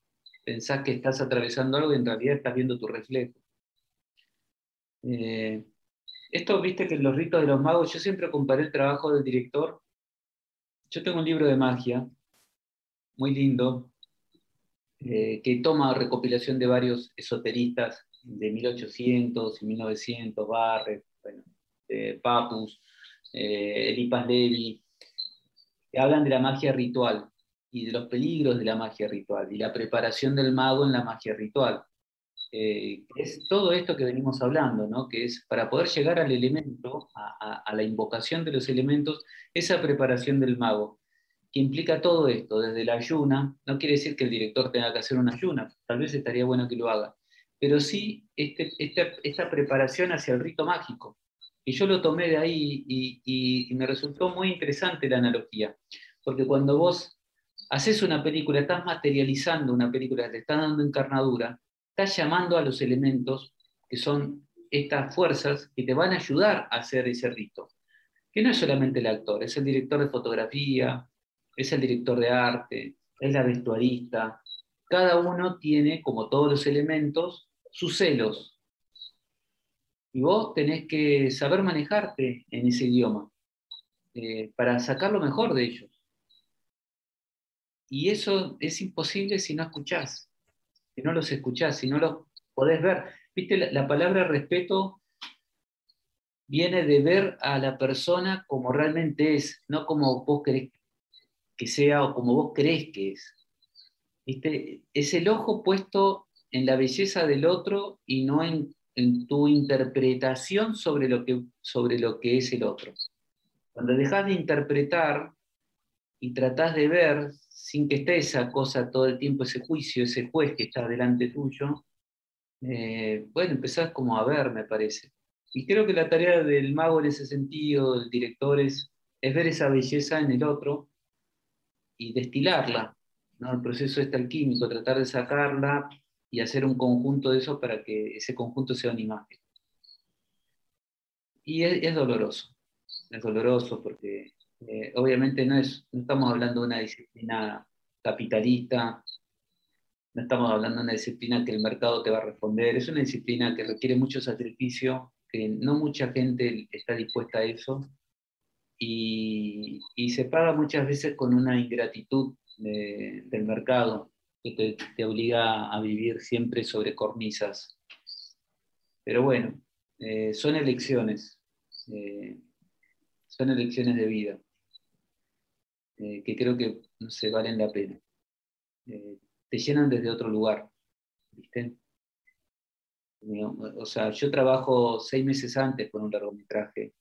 Pensás que estás atravesando algo y en realidad estás viendo tu reflejo. Eh, Esto, viste que los ritos de los magos, yo siempre comparé el trabajo del director. Yo tengo un libro de magia, muy lindo, eh, que toma recopilación de varios esoteristas de 1800 y 1900, Barrett, bueno, Papus, eh, Elipas Levi, que hablan de la magia ritual y de los peligros de la magia ritual y la preparación del mago en la magia ritual. Eh, es todo esto que venimos hablando, ¿no? que es para poder llegar al elemento, a, la invocación de los elementos, esa preparación del mago, que implica todo esto, desde la ayuna, no quiere decir que el director tenga que hacer una ayuna, tal vez estaría bueno que lo haga, pero sí este, esta, preparación hacia el rito mágico. Y yo lo tomé de ahí y, y me resultó muy interesante la analogía, porque cuando vos haces una película, estás materializando una película, te estás dando encarnadura, estás llamando a los elementos que son estas fuerzas que te van a ayudar a hacer ese rito. Que no es solamente el actor, es el director de fotografía, es el director de arte, es la vestuarista. Cada uno tiene, como todos los elementos, sus celos. Y vos tenés que saber manejarte en ese idioma eh, para sacar lo mejor de ellos. Y eso es imposible si no escuchás no los escuchás, si no los podés ver. Viste, la, palabra respeto viene de ver a la persona como realmente es, no como vos querés que sea o como vos crees que es. ¿Viste? Es el ojo puesto en la belleza del otro y no en, tu interpretación sobre lo, que, sobre lo que es el otro. Cuando dejas de interpretar y tratás de ver sin que esté esa cosa todo el tiempo, ese juicio, ese juez que está delante tuyo, eh, bueno, empezás como a ver, me parece. Y creo que la tarea del mago en ese sentido, del director, es, ver esa belleza en el otro y destilarla. ¿no? El proceso este alquímico, tratar de sacarla y hacer un conjunto de eso para que ese conjunto sea una imagen. Y es doloroso, es doloroso porque eh, obviamente no, es, no estamos hablando de una disciplina capitalista, no estamos hablando de una disciplina que el mercado te va a responder, es una disciplina que requiere mucho sacrificio, que no mucha gente está dispuesta a eso, y, se paga muchas veces con una ingratitud del mercado que te, obliga a vivir siempre sobre cornisas. Pero bueno, eh, son elecciones, eh, son elecciones de vida. Eh, que creo que no se valen la pena. Eh, te llenan desde otro lugar, ¿viste? O sea, yo trabajo seis meses antes con un largometraje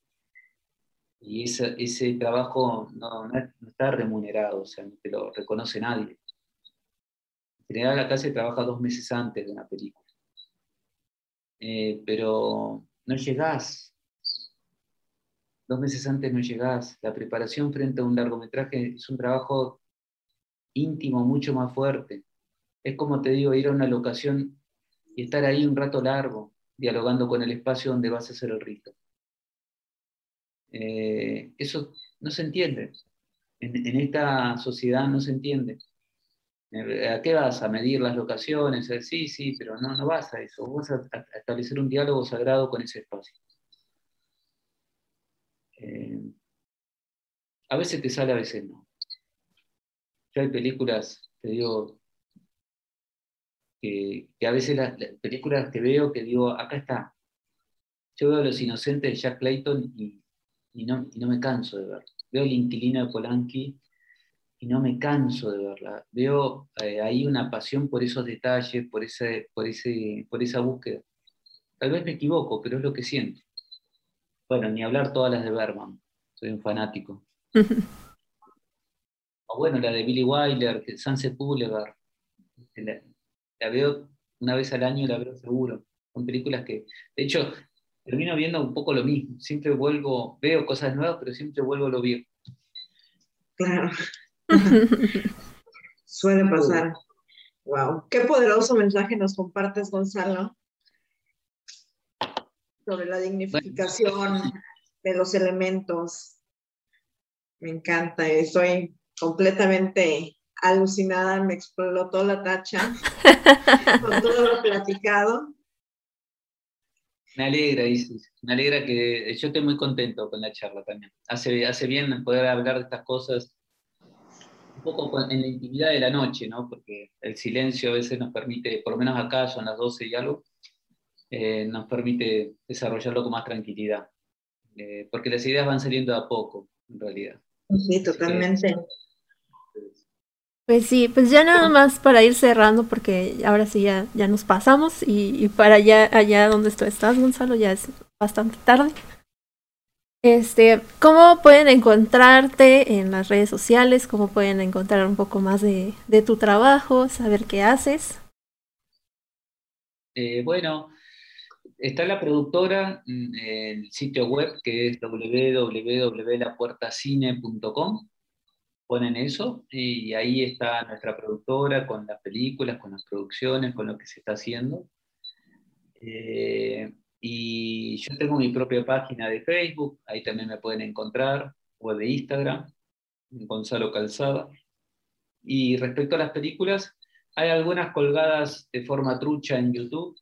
y ese, trabajo no, está remunerado, o sea, no te lo reconoce nadie. En general acá se trabaja dos meses antes de una película. Eh, pero no llegás dos meses antes no llegás. La preparación frente a un largometraje es un trabajo íntimo, mucho más fuerte. Es como te digo, ir a una locación y estar ahí un rato largo, dialogando con el espacio donde vas a hacer el rito. Eh, eso no se entiende. En, esta sociedad no se entiende. Eh, ¿A qué vas? ¿A medir las locaciones? Sí, sí, pero no, no vas a eso. Vas a establecer un diálogo sagrado con ese espacio. Eh, a veces te sale, a veces no. Yo hay películas, te digo, que, a veces las, películas que veo que digo, acá está. Yo veo Los Inocentes de Jack Clayton y, no, me canso de verla. Veo El Inquilino de Polanski y no me canso de verla. Veo eh, ahí una pasión por esos detalles, por, ese, por, ese, por esa búsqueda. Tal vez me equivoco, pero es lo que siento. Bueno, ni hablar todas las de Berman, soy un fanático. *laughs* o bueno, la de Billy Wilder, Sunset Boulevard. La, la, veo una vez al año, la veo seguro. Son películas que, de hecho, termino viendo un poco lo mismo. Siempre vuelvo, veo cosas nuevas, pero siempre vuelvo a lo viejo. Claro. *laughs* Suele pasar. Wow. Qué poderoso mensaje nos compartes, Gonzalo sobre la dignificación de los elementos. Me encanta, estoy completamente alucinada, me explotó la tacha *laughs* con todo lo platicado. Me alegra, Isis. Me alegra que yo estoy muy contento con la charla también. Hace, hace bien poder hablar de estas cosas un poco en la intimidad de la noche, ¿no? Porque el silencio a veces nos permite, por lo menos acá son las 12 y algo, eh, nos permite desarrollarlo con más tranquilidad. Eh, porque las ideas van saliendo a poco, en realidad. Sí, totalmente. Pues sí, pues ya nada más para ir cerrando, porque ahora sí ya, ya nos pasamos y, para allá, allá donde tú estás, Gonzalo, ya es bastante tarde. Este, ¿cómo pueden encontrarte en las redes sociales? ¿Cómo pueden encontrar un poco más de, tu trabajo, saber qué haces? Eh, bueno, está la productora el sitio web que es www.lapuertacine.com ponen eso y ahí está nuestra productora con las películas, con las producciones, con lo que se está haciendo. Eh, y yo tengo mi propia página de Facebook, ahí también me pueden encontrar, o de Instagram, Gonzalo Calzada. Y respecto a las películas, hay algunas colgadas de forma trucha en YouTube.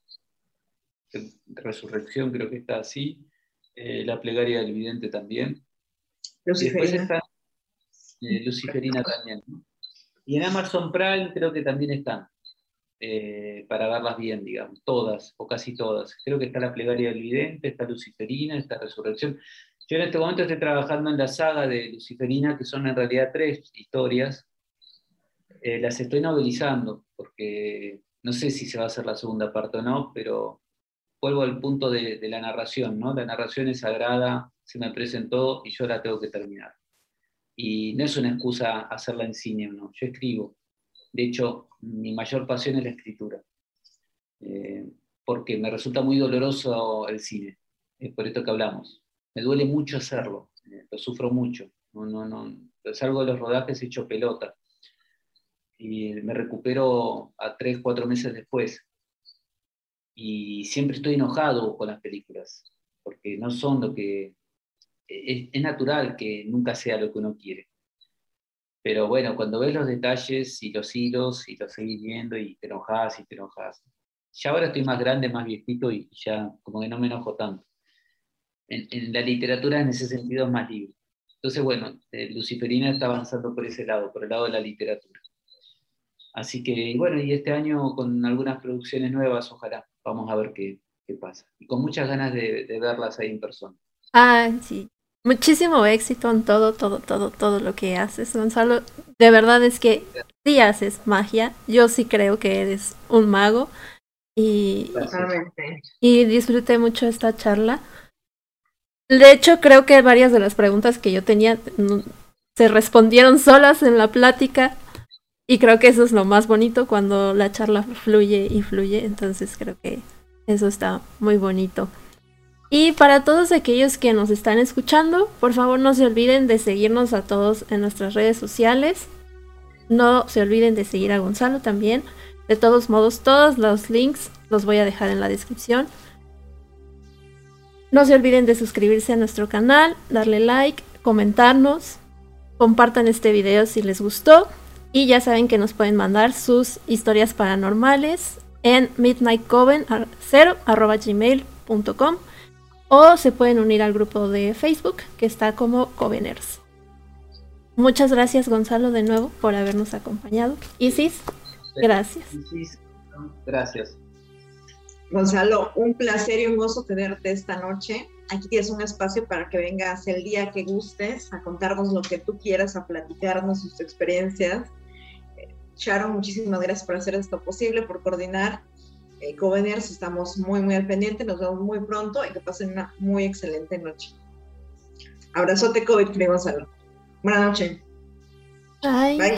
Resurrección creo que está así. Eh, la plegaria del vidente también. Después está eh, Luciferina también. Y en Amazon Prime creo que también están, eh, para verlas bien, digamos, todas o casi todas. Creo que está la plegaria del vidente, está Luciferina, está Resurrección. Yo en este momento estoy trabajando en la saga de Luciferina, que son en realidad tres historias. Las estoy novelizando, porque no sé si se va a hacer la segunda parte o no, pero vuelvo al punto de, de la narración, ¿no? La narración es sagrada, se me presentó y yo la tengo que terminar. Y no es una excusa hacerla en cine no. Yo escribo. De hecho, mi mayor pasión es la escritura. Eh, porque me resulta muy doloroso el cine. Es por esto que hablamos. Me duele mucho hacerlo. Eh, lo sufro mucho. No, no, no. Salgo de los rodajes hecho pelota. Y me recupero a tres, cuatro meses después. Y siempre estoy enojado con las películas. Porque no son lo que es, natural que nunca sea lo que uno quiere. Pero bueno, cuando ves los detalles y los hilos y los seguís viendo y te enojas y te enojas. Ya ahora estoy más grande, más viejito y ya como que no me enojo tanto. En, la literatura en ese sentido es más libre. Entonces, bueno, eh, Luciferina está avanzando por ese lado, por el lado de la literatura. Así que, bueno, y este año con algunas producciones nuevas, ojalá, vamos a ver qué, qué pasa. Y con muchas ganas de, de verlas ahí en persona. Ah, sí. Muchísimo éxito en todo, todo, todo, todo lo que haces, Gonzalo. De verdad es que sí haces magia. Yo sí creo que eres un mago. Y, y disfruté mucho esta charla. De hecho, creo que varias de las preguntas que yo tenía se respondieron solas en la plática. Y creo que eso es lo más bonito cuando la charla fluye y fluye. Entonces creo que eso está muy bonito. Y para todos aquellos que nos están escuchando, por favor no se olviden de seguirnos a todos en nuestras redes sociales. No se olviden de seguir a Gonzalo también. De todos modos, todos los links los voy a dejar en la descripción. No se olviden de suscribirse a nuestro canal, darle like, comentarnos, compartan este video si les gustó y ya saben que nos pueden mandar sus historias paranormales en midnightcoven0.gmail.com o se pueden unir al grupo de Facebook que está como Coveners. Muchas gracias Gonzalo de nuevo por habernos acompañado. Isis, gracias. Gracias. Gonzalo, un placer y un gozo tenerte esta noche. Aquí tienes un espacio para que vengas el día que gustes a contarnos lo que tú quieras, a platicarnos sus experiencias. Sharon, muchísimas gracias por hacer esto posible, por coordinar eh, estamos muy, muy al pendiente. Nos vemos muy pronto y que pasen una muy excelente noche. Abrazote COVID, queremos Gonzalo. Buenas noches. Bye. Bye.